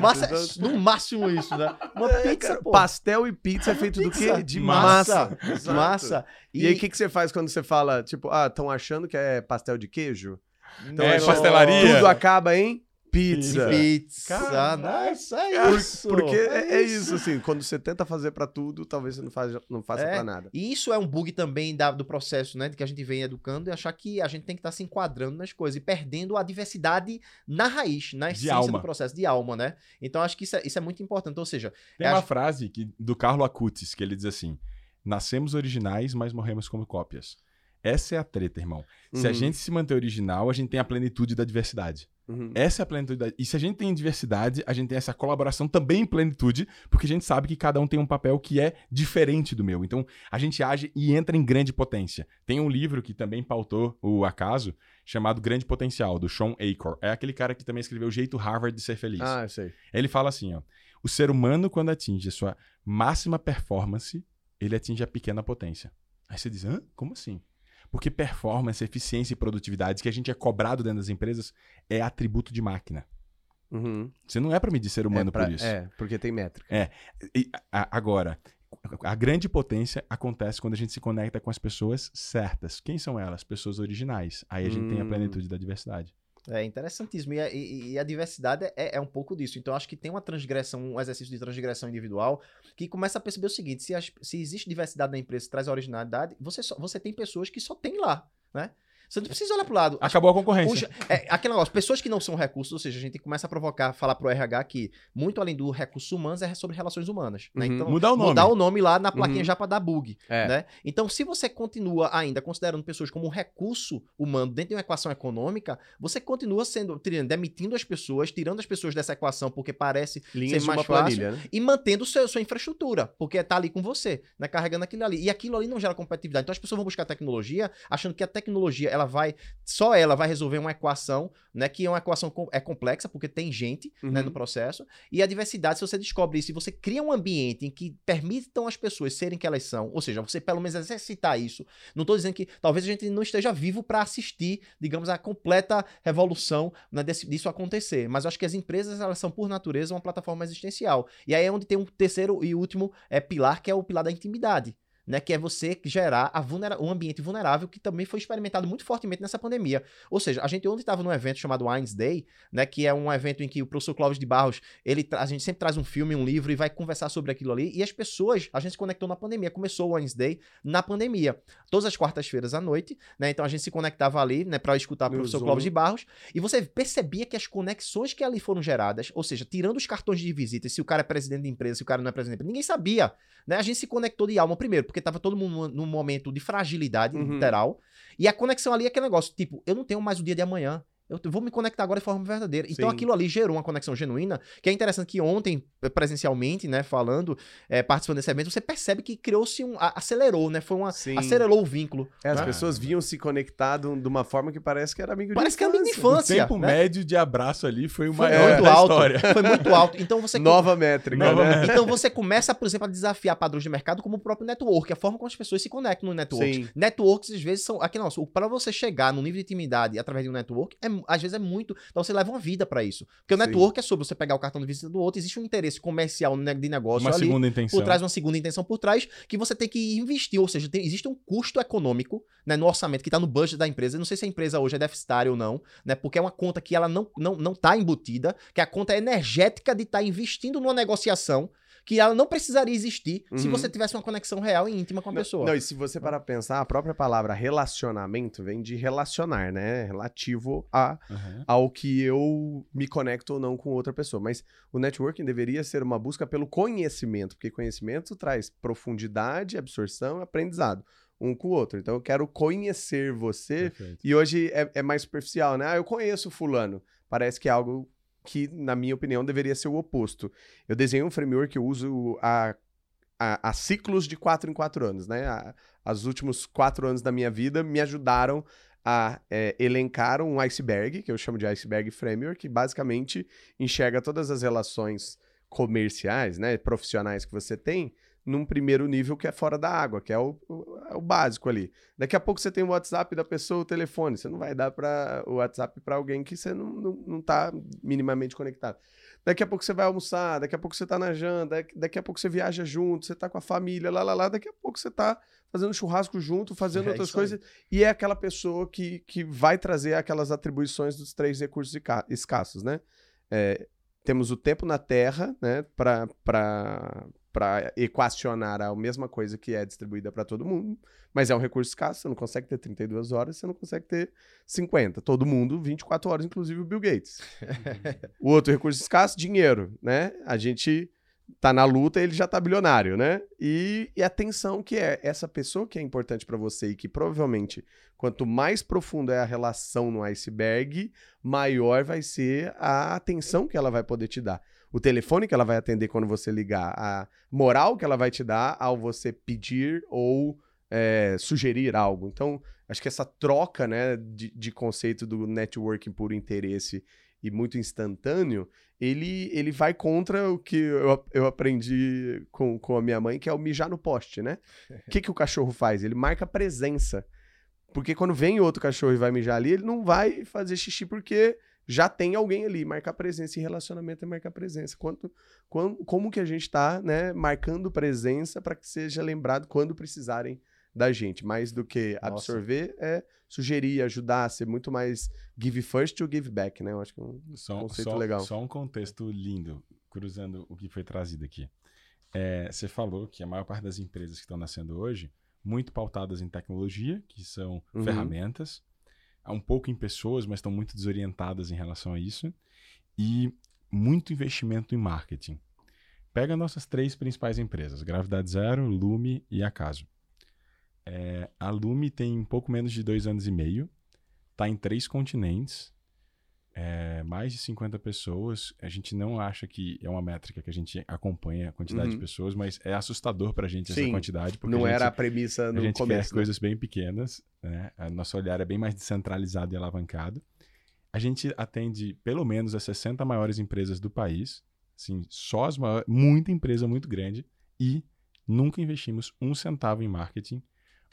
Massa, Massa, pizza. é no máximo isso, né? Uma É, pizza, cara, pô. Pastel e pizza é feito do Pizza. quê? De massa. massa. Massa. E, aí, o que, que você faz quando você fala, tipo, ah, estão achando que é pastel de queijo? Então, É, ó, pastelaria. Tudo acaba em pizza. Pizza. Caraca. Nossa, é isso. Porque é, é isso, assim, quando você tenta fazer pra tudo, talvez você não, faz, não faça É. pra nada. E isso é um bug também da- do processo, né? De que a gente vem educando e achar que a gente tem que estar se enquadrando nas coisas e perdendo a diversidade na raiz, na essência alma. do processo, de alma, né? Então acho que isso é, isso é muito importante. Ou seja, Tem É, uma acho- frase que, do Carlo Acutis que ele diz assim: Nascemos originais, mas morremos como cópias. Essa é a treta, irmão. Se a Uhum. gente se manter original, a gente tem a plenitude da diversidade. Uhum. Essa é a plenitude. E se a gente tem diversidade, a gente tem essa colaboração também em plenitude, porque a gente sabe que cada um tem um papel que é diferente do meu. Então, a gente age e entra em grande potência. Tem um livro que também pautou o acaso, chamado Grande Potencial, do Sean Acor. É aquele cara que também escreveu O Jeito Harvard de Ser Feliz. Ah, eu sei. Ele fala assim, ó. O ser humano, quando atinge a sua máxima performance, ele atinge a pequena potência. Aí você diz, hã? Como assim? Porque performance, eficiência e produtividade que a gente é cobrado dentro das empresas é atributo de máquina. Uhum. Você não é para medir ser humano é pra- por isso. É, porque tem métrica. E, a- agora, a grande potência acontece quando a gente se conecta com as pessoas certas. Quem são elas? Pessoas originais. Aí a gente tem a Hum. plenitude da diversidade. É interessantíssimo. E, a- e- e a diversidade é, é um pouco disso. Então acho que tem uma transgressão, um exercício de transgressão individual que começa a perceber o seguinte: se, as- se existe diversidade na empresa traz originalidade, você, só- você tem pessoas que só tem lá, né? Você não precisa olhar pro lado. Acabou a concorrência. É, aquele negócio, pessoas que não são recursos, ou seja, a gente começa a provocar, falar pro RH que muito além do recurso humanos é sobre relações humanas, né? Uhum. Então, Mudar o nome. mudar o nome lá na plaquinha Uhum. já pra dar bug, É. né? Então, se você continua ainda considerando pessoas como um recurso humano dentro de uma equação econômica, você continua sendo, demitindo as pessoas, tirando as pessoas dessa equação porque parece Linhas ser mais fácil, planilha, né? e mantendo seu, sua infraestrutura, porque tá ali com você, né, carregando aquilo ali. E aquilo ali não gera competitividade. Então as pessoas vão buscar tecnologia achando que a tecnologia ela vai só ela vai resolver uma equação, né, que é uma equação com- é complexa porque tem gente, né, Uhum. no processo. E a diversidade, se você descobre isso, e você cria um ambiente em que permitam as pessoas serem que elas são, ou seja, você pelo menos exercitar isso. Não tô dizendo que talvez a gente não esteja vivo para assistir, digamos, a completa revolução né, desse- disso acontecer, mas eu acho que as empresas elas são por natureza uma plataforma existencial. E aí é onde tem um terceiro e último é, pilar, que é o pilar da intimidade. Né, que é você gerar a vulnera- um ambiente vulnerável que também foi experimentado muito fortemente nessa pandemia. Ou seja, a gente ontem estava num evento chamado Wines Day, né, que é um evento em que o professor Clóvis de Barros, ele a gente sempre traz um filme, um livro e vai conversar sobre aquilo ali. E as pessoas, a gente se conectou na pandemia. Começou o Wines Day na pandemia. Todas as quartas-feiras à noite, né? Então a gente se conectava ali, né, para escutar o professor Zoom. Clóvis de Barros. E você percebia que as conexões que ali foram geradas, ou seja, tirando os cartões de visita, se o cara é presidente de empresa, se o cara não é presidente de empresa, ninguém sabia. Né? A gente se conectou de alma primeiro, porque tava todo mundo num momento de fragilidade Uhum. literal. E a conexão ali é aquele negócio, tipo, eu não tenho mais o dia de amanhã. Eu vou me conectar agora de forma verdadeira. Então Sim. aquilo ali gerou uma conexão genuína, que é interessante que ontem, eh, presencialmente, né, falando, eh, participando desse evento, você percebe que criou-se um. a- acelerou, né? Foi uma. Sim. Acelerou o vínculo. É, as né? pessoas vinham se conectado de uma forma que parece que era amigo Parece de que é amigo de O infância. tempo né? médio de abraço ali foi o Foi maior muito da alto. história. Foi muito alto. Então você. Nova métrica, Nova né? Então você começa, por exemplo, a desafiar padrões de mercado como o próprio network, a forma como as pessoas se conectam no network. Sim. Networks, às vezes, são. Aqui não, para você chegar no nível de intimidade através de um network, é, às vezes é muito. Então você leva uma vida pra isso. Porque o Sim. network é sobre você pegar o cartão de visita do outro, existe um interesse comercial de negócio Uma ali. segunda intenção. Por trás, uma segunda intenção por trás, que você tem que investir. Ou seja, tem- existe um custo econômico né, no orçamento que está no budget da empresa. Eu não sei se a empresa hoje é deficitária ou não, né? Porque é uma conta que ela não, não, não tá embutida, que é a conta energética de estar investindo numa negociação que ela não precisaria existir se Uhum. você tivesse uma conexão real e íntima com a pessoa. Não, e se você parar pra pensar, a própria palavra relacionamento vem de relacionar, né? Relativo a, Aham. ao que eu me conecto ou não com outra pessoa. Mas o networking deveria ser uma busca pelo conhecimento, porque conhecimento traz profundidade, absorção, aprendizado um com o outro. Então eu quero conhecer você Perfeito. e hoje é, é mais superficial, né? Ah, eu conheço fulano. Parece que é algo que, na minha opinião, deveria ser o oposto. Eu desenhei um framework que eu uso a, a, ciclos de quatro em quatro anos, né? A, os últimos quatro anos da minha vida me ajudaram a é, elencar um iceberg, que eu chamo de iceberg framework, que basicamente enxerga todas as relações comerciais, né, profissionais que você tem, num primeiro nível que é fora da água, que é o, o, é o básico ali. Daqui a pouco você tem o WhatsApp da pessoa, o telefone. Você não vai dar para o WhatsApp para alguém que você não, não, não tá minimamente conectado. Daqui a pouco você vai almoçar, daqui a pouco você tá na janta, daqui- daqui a pouco você viaja junto, você tá com a família, lá, lá, lá. Daqui a pouco você tá fazendo churrasco junto, fazendo É outras coisas. E é aquela pessoa que, que vai trazer aquelas atribuições dos três recursos esca- escassos, né? É, temos o tempo na Terra, né, para equacionar a mesma coisa que é distribuída para todo mundo, mas é um recurso escasso, você não consegue ter 32 horas, você não consegue ter 50. Todo mundo, 24 horas, inclusive o Bill Gates. o outro recurso escasso, dinheiro, né? A gente tá na luta, ele já tá bilionário, né? E, e atenção que é essa pessoa que é importante para você e que provavelmente quanto mais profunda é a relação no iceberg, maior vai ser a atenção que ela vai poder te dar. O telefone que ela vai atender quando você ligar, a moral que ela vai te dar ao você pedir ou é, sugerir algo. Então, acho que essa troca né, de, de conceito do networking por interesse e muito instantâneo, ele, ele vai contra o que eu, eu aprendi com, com a minha mãe, que é o mijar no poste, né? O que, que o cachorro faz? Ele marca presença. Porque quando vem outro cachorro e vai mijar ali, ele não vai fazer xixi porque já tem alguém ali. Marcar presença e relacionamento é marcar presença. Quanto, quan- como que a gente está né, marcando presença para que seja lembrado quando precisarem da gente. Mais do que Nossa. absorver, é sugerir, ajudar, ser muito mais give first to give back, né? Eu acho que é um Só, conceito só- legal. só um contexto lindo, cruzando o que foi trazido aqui. É, você falou que a maior parte das empresas que estão nascendo hoje, muito pautadas em tecnologia, que são Uhum. ferramentas, um pouco em pessoas, mas estão muito desorientadas em relação a isso, e muito investimento em marketing. Pega nossas três principais empresas, Gravidade Zero, Lume e Acaso. É, a Lume tem um pouco menos de dois anos e meio, está em três continentes, é, mais de 50 pessoas. A gente não acha que é uma métrica que a gente acompanha a quantidade Uhum. de pessoas, mas é assustador para a gente essa quantidade. Porque não a gente, era a premissa a no gente começo. quer né? coisas bem pequenas, né? A nosso olhar é bem mais descentralizado e alavancado. A gente atende pelo menos as 60 maiores empresas do país, assim, só as maiores, muita empresa muito grande, e nunca investimos um centavo em marketing,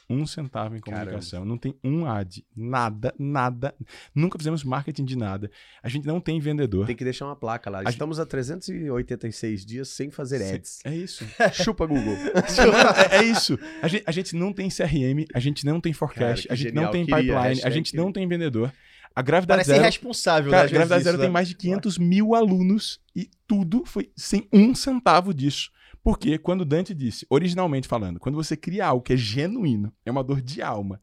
um centavo em Caramba. comunicação, não tem um ad, nada, nada, nunca fizemos marketing de nada. A gente não tem vendedor. Tem que deixar uma placa lá. A Estamos há 386 dias sem fazer ads. É isso. Chupa, Google. é, é isso. A gente, a gente não tem CRM, a gente não tem forecast, Cara, a gente genial. não tem Queria, pipeline, a gente não tem vendedor. A Gravidade Parece Zero, irresponsável, cara, né? a Gravidade Zero isso, tem né? mais de 500 mil alunos e tudo foi sem um centavo disso. Porque quando Dante disse, originalmente falando, quando você cria algo que é genuíno, é uma dor de alma,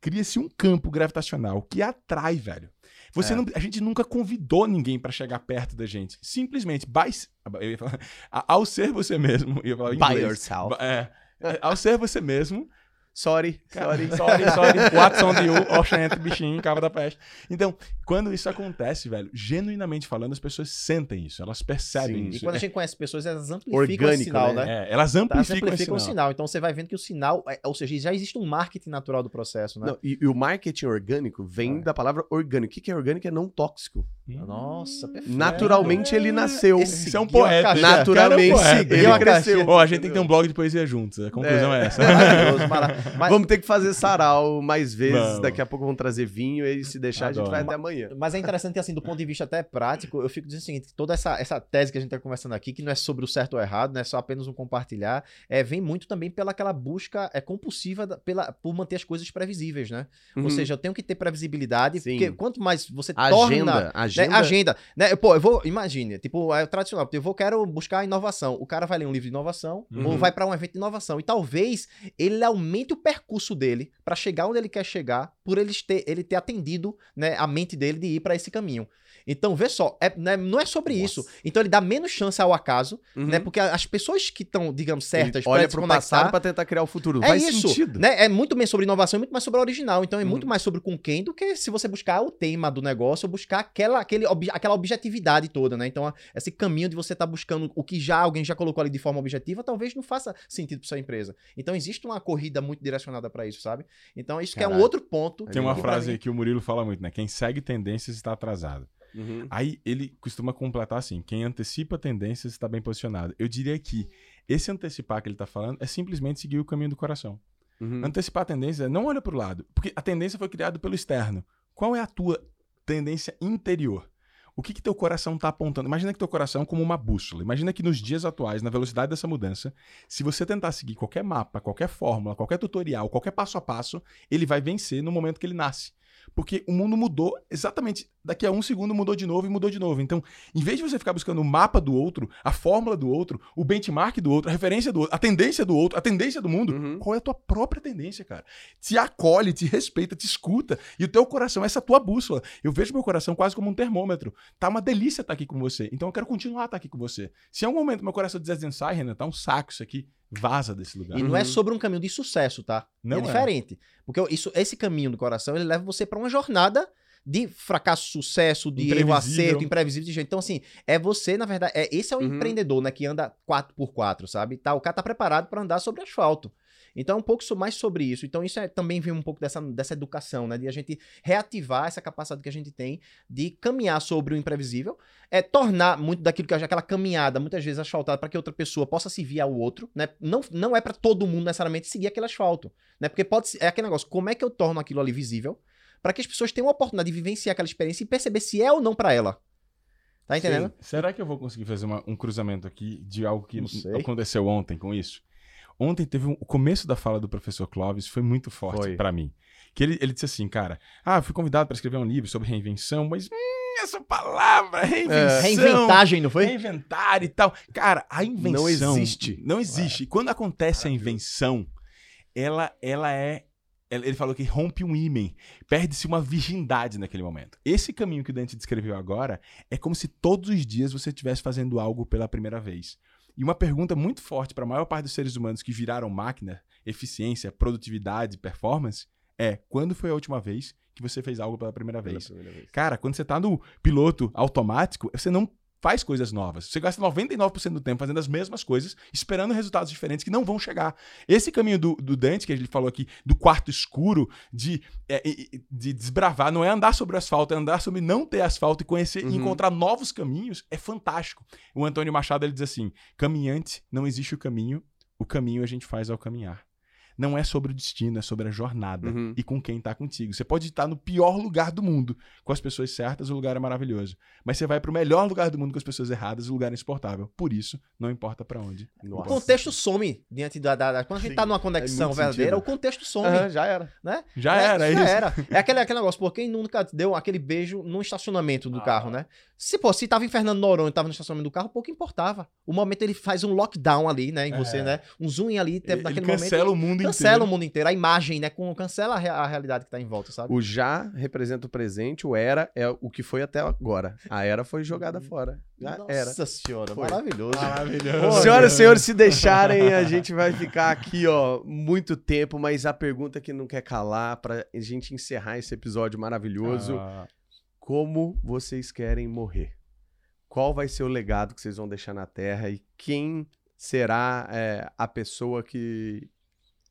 cria-se um campo gravitacional que atrai, velho. Você É. não, a gente nunca convidou ninguém pra chegar perto da gente. Simplesmente, by, eu ia falar, ao ser você mesmo, eu ia falar em By inglês. yourself. É, é, ao ser você mesmo, Sorry, sorry. sorry, sorry. Watson de U, Oxente, bichinho, cava da peste. Então, quando isso acontece, velho, genuinamente falando, as pessoas sentem isso, elas percebem Sim. E isso. quando a É, gente conhece pessoas, elas amplificam Orgânico, esse sinal, né? né? é, elas Tá, amplificam, amplificam o sinal. sinal. Então você vai vendo que o sinal, é- ou seja, já existe um marketing natural do processo, né? Não, e, e o marketing orgânico vem É. da palavra orgânico. O que, que é orgânico? É não tóxico. Nossa, perfeito. Naturalmente ele nasceu. Esse Isso é um poeta. cara é um Naturalmente poeta. ele cresceu. Ó, a gente tem que ter um blog de poesia juntos. A conclusão é, essa. Maravilhoso, mara- Mas, Vamos ter que fazer sarau mais vezes. Vamos. Daqui a pouco vamos trazer vinho e se deixar a gente Adoro. vai até amanhã. mas é interessante que, assim, do ponto de vista até prático, eu fico dizendo o seguinte: toda essa, essa tese que a gente tá conversando aqui, que não é sobre o certo ou errado, não é só apenas um compartilhar, é, vem muito também pela aquela busca é, compulsiva da- pela, por manter as coisas previsíveis, né? Ou Uhum. seja, eu tenho que ter previsibilidade, Sim. porque quanto mais você agenda, torna né, agenda. agenda, né? Pô, eu vou, imagine, tipo, é tradicional, eu vou, quero buscar inovação. O cara vai ler um livro de inovação Uhum. ou vai para um evento de inovação e talvez ele aumente o percurso dele para chegar onde ele quer chegar, por ele ter, ele ter atendido, né, a mente dele de ir para esse caminho. Então, vê só, é, né, não é sobre Nossa. isso. Então ele dá menos chance ao acaso, Uhum. né? Porque as pessoas que estão, digamos, certas olha para pro desconectar, passado pra tentar criar o futuro. é Faz isso, sentido. né? É muito bem sobre inovação e muito mais sobre a original. Então é Uhum. muito mais sobre com quem do que se você buscar o tema do negócio ou buscar aquela, aquele, ob- aquela objetividade toda, né? Então, a- esse caminho de você estar buscando o que já alguém já colocou ali de forma objetiva, talvez não faça sentido para sua empresa. Então, existe uma corrida muito direcionada para isso, sabe? Então, isso que é um outro ponto. Tem uma frase mim- aí que o Murilo fala muito, né? Quem segue tendências está atrasado. Uhum. Aí ele costuma completar assim: quem antecipa tendências está bem posicionado. Eu diria que esse antecipar que ele está falando é simplesmente seguir o caminho do coração. Uhum. Antecipar a tendência não olha para o lado, porque a tendência foi criada pelo externo. Qual é a tua tendência interior? O que, que teu coração está apontando? Imagina que teu coração é como uma bússola. Imagina que nos dias atuais, na velocidade dessa mudança, se você tentar seguir qualquer mapa, qualquer fórmula, qualquer tutorial, qualquer passo a passo, ele vai vencer no momento que ele nasce. Porque o mundo mudou exatamente. Daqui a um segundo mudou de novo e mudou de novo. Então, em vez de você ficar buscando o mapa do outro, a fórmula do outro, o benchmark do outro, a referência do outro, a tendência do outro, a tendência do mundo, Uhum. qual é a tua própria tendência, cara? Te acolhe, te respeita, te escuta. E o teu coração, essa é a tua bússola. Eu vejo meu coração quase como um termômetro. Tá uma delícia estar aqui com você. Então eu quero continuar a estar aqui com você. Se em algum momento meu coração dizer assim, sai, Renan, tá um saco isso aqui, vaza desse lugar. E não é Uhum. sobre um caminho de sucesso, tá? Não é é. diferente. Porque isso, esse caminho do coração, ele leva você para uma jornada de fracasso, sucesso, de erro, acerto, imprevisível de jeito. Então, assim, é você, na verdade, é, esse é o Uhum. empreendedor, né, que anda 4x4, sabe? Tá, o cara tá preparado para andar sobre asfalto. Então, é um pouco mais sobre isso. Então, isso é, também vem um pouco dessa, dessa educação, né? De a gente reativar essa capacidade que a gente tem de caminhar sobre o imprevisível, é tornar muito daquilo que aquela caminhada, muitas vezes asfaltada, para que outra pessoa possa se vir ao outro, né? Não, não é para todo mundo necessariamente seguir aquele asfalto, né? Porque pode ser, é aquele negócio, como é que eu torno aquilo ali visível para que as pessoas tenham a oportunidade de vivenciar aquela experiência e perceber se é ou não para ela. Tá entendendo? Sim. Será que eu vou conseguir fazer uma- um cruzamento aqui de algo que aconteceu ontem com isso? Ontem teve um, o começo da fala do professor Clóvis foi muito forte pra mim. Que ele, ele disse assim, cara, ah, fui convidado pra escrever um livro sobre reinvenção, mas hum, essa palavra, reinvenção. Reinventagem, não foi? Reinventar e tal. Cara, a invenção. Não existe. Não existe. E quando acontece a invenção, ela, ela é. Ele falou que rompe um ímen, perde-se uma virgindade naquele momento. Esse caminho que o Dante descreveu agora é como se todos os dias você estivesse fazendo algo pela primeira vez. E uma pergunta muito forte para a maior parte dos seres humanos que viraram máquina, eficiência, produtividade, performance, é quando foi a última vez que você fez algo pela primeira vez? Cara, quando você tá no piloto automático, você não faz coisas novas. Você gasta 99% do tempo fazendo as mesmas coisas, esperando resultados diferentes que não vão chegar. Esse caminho do, do Dante, que ele falou aqui, do quarto escuro, de, é, e- e- de desbravar, não é andar sobre o asfalto, é andar sobre não ter asfalto e conhecer e Uhum. encontrar novos caminhos, é fantástico. O Antônio Machado ele diz assim: caminhante, não existe o caminho, o caminho a gente faz ao caminhar. Não é sobre o destino, é sobre a jornada Uhum. e com quem tá contigo. Você pode estar no pior lugar do mundo, com as pessoas certas, o lugar é maravilhoso. Mas você vai pro melhor lugar do mundo com as pessoas erradas, o lugar é insuportável. Por isso, não importa pra onde. O Nossa. contexto some diante da, da- da- Quando a gente Sim, tá numa é conexão muito verdadeira, sentido. o contexto some. Aham, já era. né? Já É, era, é já isso. era. É aquele, aquele negócio, pô, quem nunca deu aquele beijo no estacionamento do Ah. carro, né? Se, pô, se tava em Fernando Noronha e tava no estacionamento do carro, pouco importava. O momento ele faz um lockdown ali, né, em você, É. né? Um zoom ali, Ele, naquele ele momento. cancela o mundo cancela inteiro. o mundo inteiro. A imagem, né? Com, cancela a, rea- a realidade que tá em volta, sabe? O já representa o presente, o era é o que foi até agora. A era foi jogada fora. Já Nossa era. senhora, Foi. maravilhoso. Maravilhoso. Senhoras e senhores, se deixarem, a gente vai ficar aqui, ó, muito tempo, mas a pergunta que não quer calar, pra gente encerrar esse episódio maravilhoso: Ah, como vocês querem morrer? Qual vai ser o legado que vocês vão deixar na Terra e quem será é, a pessoa que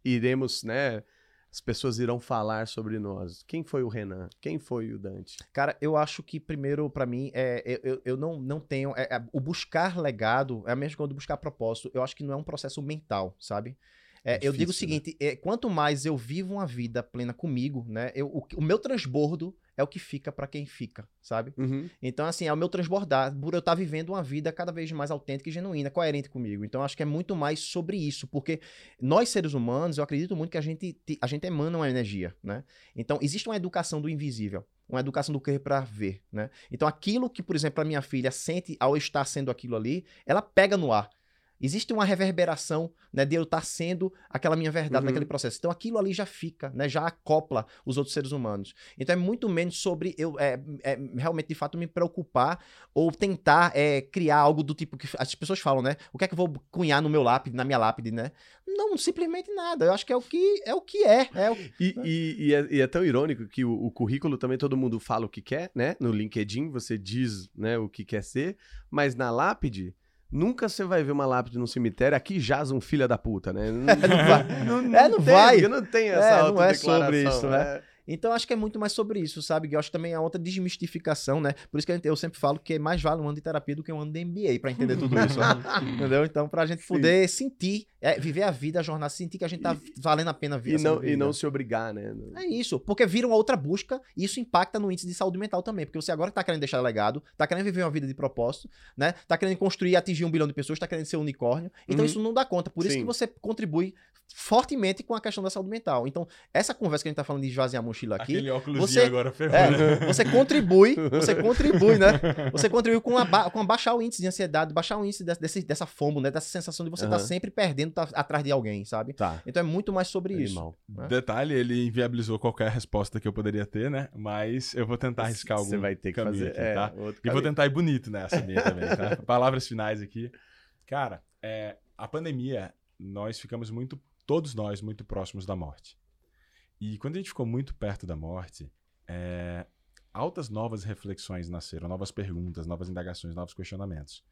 iremos, né? As pessoas irão falar sobre nós. Quem foi o Renan? Quem foi o Dante? Cara, eu acho que primeiro, pra mim, é, eu, eu- não, não tenho. é- é- o buscar legado é a mesma coisa do buscar propósito. Eu acho que não é um processo mental, sabe? É, É eu digo o difícil, né? seguinte: é, quanto mais eu vivo uma vida plena comigo, né? Eu, o, o meu transbordo é o que fica pra quem fica, sabe? Então, assim, é o meu transbordar, por eu estar vivendo uma vida cada vez mais autêntica e genuína, coerente comigo. Então, acho que é muito mais sobre isso, porque nós, seres humanos, eu acredito muito que a gente, te- a gente emana uma energia, né? Então, existe uma educação do invisível, uma educação do que para ver, né? Então, aquilo que, por exemplo, a minha filha sente ao estar sendo aquilo ali, ela pega no ar. Existe uma reverberação né, de eu estar sendo aquela minha verdade Uhum. naquele processo. Então aquilo ali já fica, né, já acopla os outros seres humanos. Então é muito menos sobre eu é, é, realmente, de fato, me preocupar ou tentar é, criar algo do tipo que as pessoas falam, né? O que é que eu vou cunhar no meu lápide, na minha lápide, né? Não, simplesmente nada. Eu acho que é o que é. O que é, é o- E, e- e é, e é tão irônico que o, o currículo também todo mundo fala o que quer, né? No LinkedIn você diz né, o que quer ser, mas na lápide, nunca você vai ver uma lápide no cemitério, aqui jaz um filho da puta, né? Não, vai. não, É, não tem, vai. Não tem essa É, não é sobre isso, né? é. Então acho que é muito mais sobre isso, sabe? Eu acho também a outra desmistificação, né? Por isso que gente- eu sempre falo que é mais vale um ano de terapia do que um ano de MBA pra entender tudo isso. né? Entendeu? Então, pra gente Sim. poder sentir, é, viver a vida, a jornada, sentir que a gente tá valendo a pena E viver. não, e não se obrigar, né? É isso, porque vira uma outra busca e isso impacta no índice de saúde mental também, porque você agora tá querendo deixar legado, tá querendo viver uma vida de propósito, né? Tá querendo construir e atingir um bilhão de pessoas, tá querendo ser um unicórnio. Então Uhum. isso não dá conta, por isso Sim. que você contribui fortemente com a questão da saúde mental. Então, essa conversa que a gente tá falando de esvaziar mochila aqui, Aquele óculos você- agora ferrou, né? é, você contribui, você contribui, né? Você contribui com, a com baixar o índice de ansiedade, baixar o índice desse- dessa fomo, né? Dessa sensação de você estar Aham. sempre perdendo, tá atrás de alguém, sabe? Tá. Então é muito mais sobre isso. Animal. né? Detalhe, ele inviabilizou qualquer resposta que eu poderia ter, né? Mas eu vou tentar arriscar algum Você vai ter que fazer. aqui, é, tá? E vou tentar ir bonito nessa minha também, tá? Palavras finais aqui. Cara, é, a pandemia, nós ficamos muito, todos nós, muito próximos da morte. E quando a gente ficou muito perto da morte, é, altas novas reflexões nasceram, novas perguntas, novas indagações, novos questionamentos.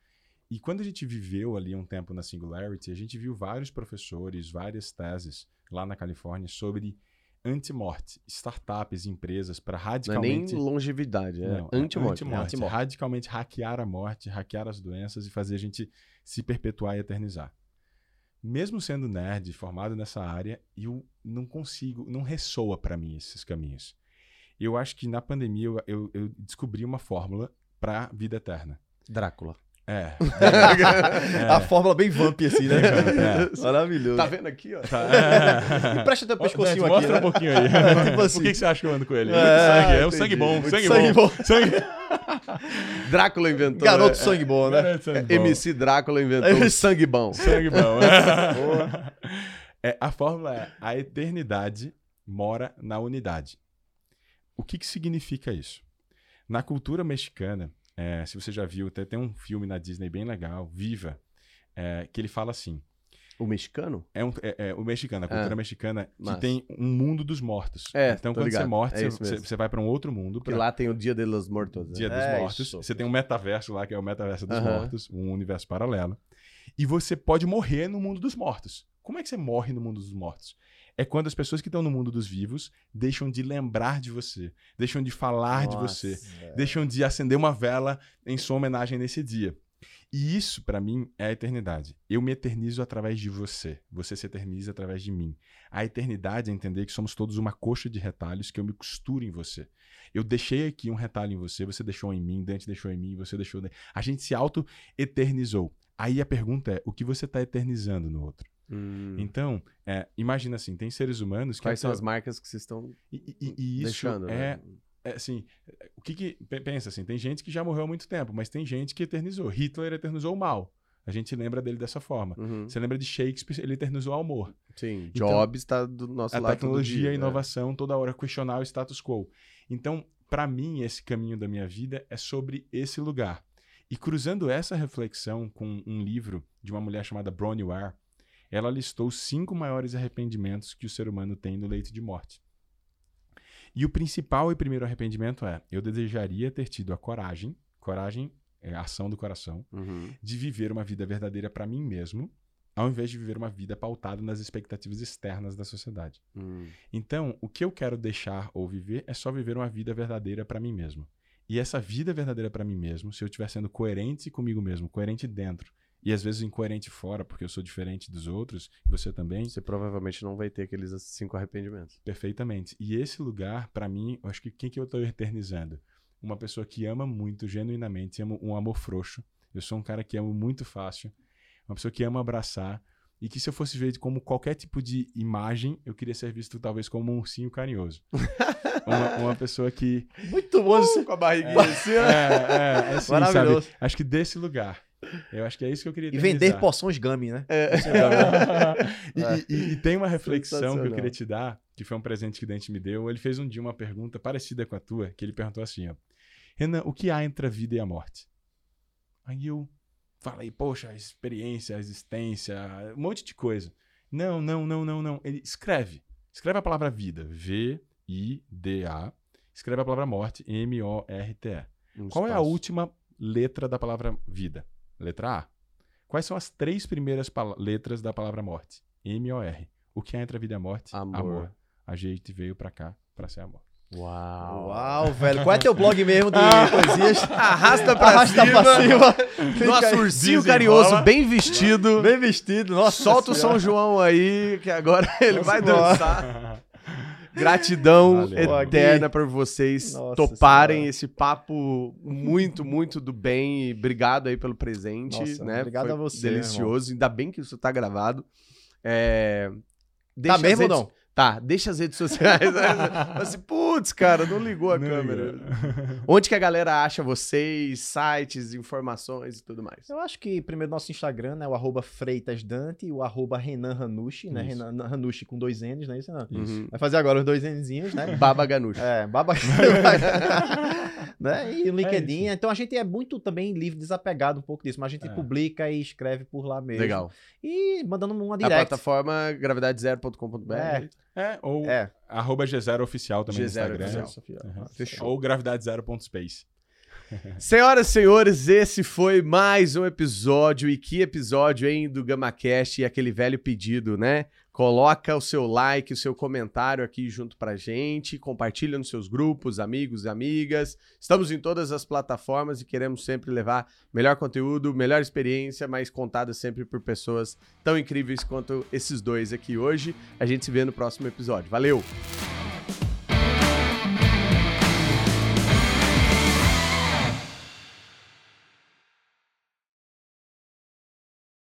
E quando a gente viveu ali um tempo na Singularity, a gente viu vários professores, várias teses lá na Califórnia sobre antimorte, startups, empresas para Não é nem radicalmente longevidade, é é anti-morte. antimorte. antimorte. Radicalmente hackear a morte, hackear as doenças e fazer a gente se perpetuar e eternizar. Mesmo sendo nerd, formado nessa área, eu não consigo, não ressoa para mim esses caminhos. Eu acho que na pandemia eu, eu- eu descobri uma fórmula para vida eterna. Drácula. É. A fórmula bem vamp assim, né? É. Maravilhoso. Tá vendo aqui, ó? Tá, é. Presta teu pescocinho Dante, aqui, Mostra né? um pouquinho aí. Tipo assim. Por que, que você acha que eu ando com ele? É, sangue, é um sangue bom, sangue, sangue bom. bom. Sangue... Drácula inventou. Garoto é, sangue bom, né? Sangue bom. MC Drácula inventou sangue bom. Sangue bom. É, a fórmula é: a eternidade mora na unidade. O que, que significa isso? Na cultura mexicana, é, se você já viu, até tem um filme na Disney bem legal, Viva, é, que ele fala assim: O mexicano? é, um- é- é o mexicano, a cultura Ah, mexicana, que tem um mundo dos mortos. É, então, quando você ligado. é morto, É você, você- você vai para um outro mundo. Porque pra- lá tem o Dia de los Mortos. né? Dia dos É, Mortos. isso. Você tem um metaverso lá, que é o metaverso dos Aham. mortos, um universo paralelo. E você pode morrer no mundo dos mortos. Como é que você morre no mundo dos mortos? É quando as pessoas que estão no mundo dos vivos deixam de lembrar de você, deixam de falar de Nossa, você, velho. deixam de acender uma vela em sua homenagem nesse dia. E isso, pra mim, é a eternidade. Eu me eternizo através de você. Você se eterniza através de mim. A eternidade é entender que somos todos uma coxa de retalhos que eu me costuro em você. Eu deixei aqui um retalho em você, você deixou em mim, Dante deixou em mim, você deixou. A gente se auto-eternizou. Aí a pergunta é: o que você está eternizando no outro? Hum. Então, é, imagina assim: tem seres humanos que. Quais são as marcas que vocês estão E, e- e isso deixando? é, né? É, assim, o que que pe- pensa assim, tem gente que já morreu há muito tempo, mas tem gente que eternizou. Hitler eternizou o mal, a gente lembra dele dessa forma. Uhum. Você lembra de Shakespeare, ele eternizou o amor. Sim, Então, Jobs tá do nosso a lado todo tecnologia, dia, a né? inovação, toda hora questionar o status quo. Então, para mim, esse caminho da minha vida é sobre esse lugar. E cruzando essa reflexão com um livro de uma mulher chamada Bronnie Ware, ela listou os cinco maiores arrependimentos que o ser humano tem no leito de morte. E o principal e primeiro arrependimento é: eu desejaria ter tido a coragem, coragem é a ação do coração, Uhum. de viver uma vida verdadeira para mim mesmo, ao invés de viver uma vida pautada nas expectativas externas da sociedade. Hum. Então, o que eu quero deixar ou viver é só viver uma vida verdadeira para mim mesmo. E essa vida verdadeira para mim mesmo, se eu estiver sendo coerente comigo mesmo, coerente dentro, e às vezes incoerente fora, porque eu sou diferente dos outros, e você também, Você provavelmente não vai ter aqueles cinco arrependimentos. perfeitamente. E esse lugar, para mim, eu acho que quem que eu tô eternizando? Uma pessoa que ama muito, genuinamente, ama um amor frouxo. Eu sou um cara que amo muito fácil. Uma pessoa que ama abraçar. E que se eu fosse ver como qualquer tipo de imagem, eu queria ser visto talvez como um ursinho carinhoso. uma, uma pessoa que. Muito bom isso. com a barriguinha assim, É, é, é assim, Maravilhoso. sabe? Acho que desse lugar. Eu acho que é isso que eu queria E eternizar. vender poções Gummy, né? É. e, e- e tem uma reflexão que eu queria te dar, que foi um presente que o Dente me deu. Ele fez um dia uma pergunta parecida com a tua, que ele perguntou assim, ó. Renan, o que há entre a vida e a morte? Aí eu falei, poxa, a experiência, a existência, um monte de coisa. Não, não, não, não, não. Ele escreve. Escreve a palavra vida. V-I-D-A. Escreve a palavra morte. M-O-R-T-E. Um Qual é a espaço. última letra da palavra vida? Letra A. Quais são as três primeiras letras da palavra morte? M-O-R. O que há entre a vida e a morte? Amor. A gente veio pra cá pra ser amor. Uau. Uau, velho. Qual é teu blog mesmo de poesias? Arrasta pra Arrasta cima. pra cima. Nosso ursinho carinhoso, bem vestido. Bem vestido, nossa. Solta o. São João aí, que agora ele Nossa vai dançar. Gratidão Valeu. eterna por vocês Nossa toparem Senhora. esse papo muito, muito do bem. E obrigado aí pelo presente. Nossa, né? obrigado Foi a você, Delicioso. Ainda bem que isso tá gravado. É... Tá deixa as mesmo ou não? Tá, deixa as redes sociais. Assim, putz, cara, não ligou a Não câmera. ligou. Onde que a galera acha vocês, sites, informações e tudo mais? Eu acho que primeiro nosso Instagram, né? O arroba Freitasdante e o arroba Renan Hanushi, né? Isso. Renan Hanushi com dois N's, né? Isso não. Uhum. Vai fazer agora os dois Nzinhos, né? Baba Ganush. É, baba. né? E o LinkedIn. então a gente é muito também livre, desapegado um pouco disso, mas a gente É. publica e escreve por lá mesmo. Legal. E mandando uma A direct. plataforma gravidade0.com.br. É. É, ou É. arroba G0 oficial também G0 no Instagram. oficial. Uhum. Fechou. Ou gravidade 0.space. Senhoras e senhores, esse foi mais um episódio. E que episódio, hein, do GamaCast e aquele velho pedido, né? Coloca o seu like, o seu comentário aqui junto pra gente, compartilha nos seus grupos, amigos e amigas. Estamos em todas as plataformas e queremos sempre levar melhor conteúdo, melhor experiência, mas contada sempre por pessoas tão incríveis quanto esses dois aqui hoje. A gente se vê no próximo episódio. Valeu!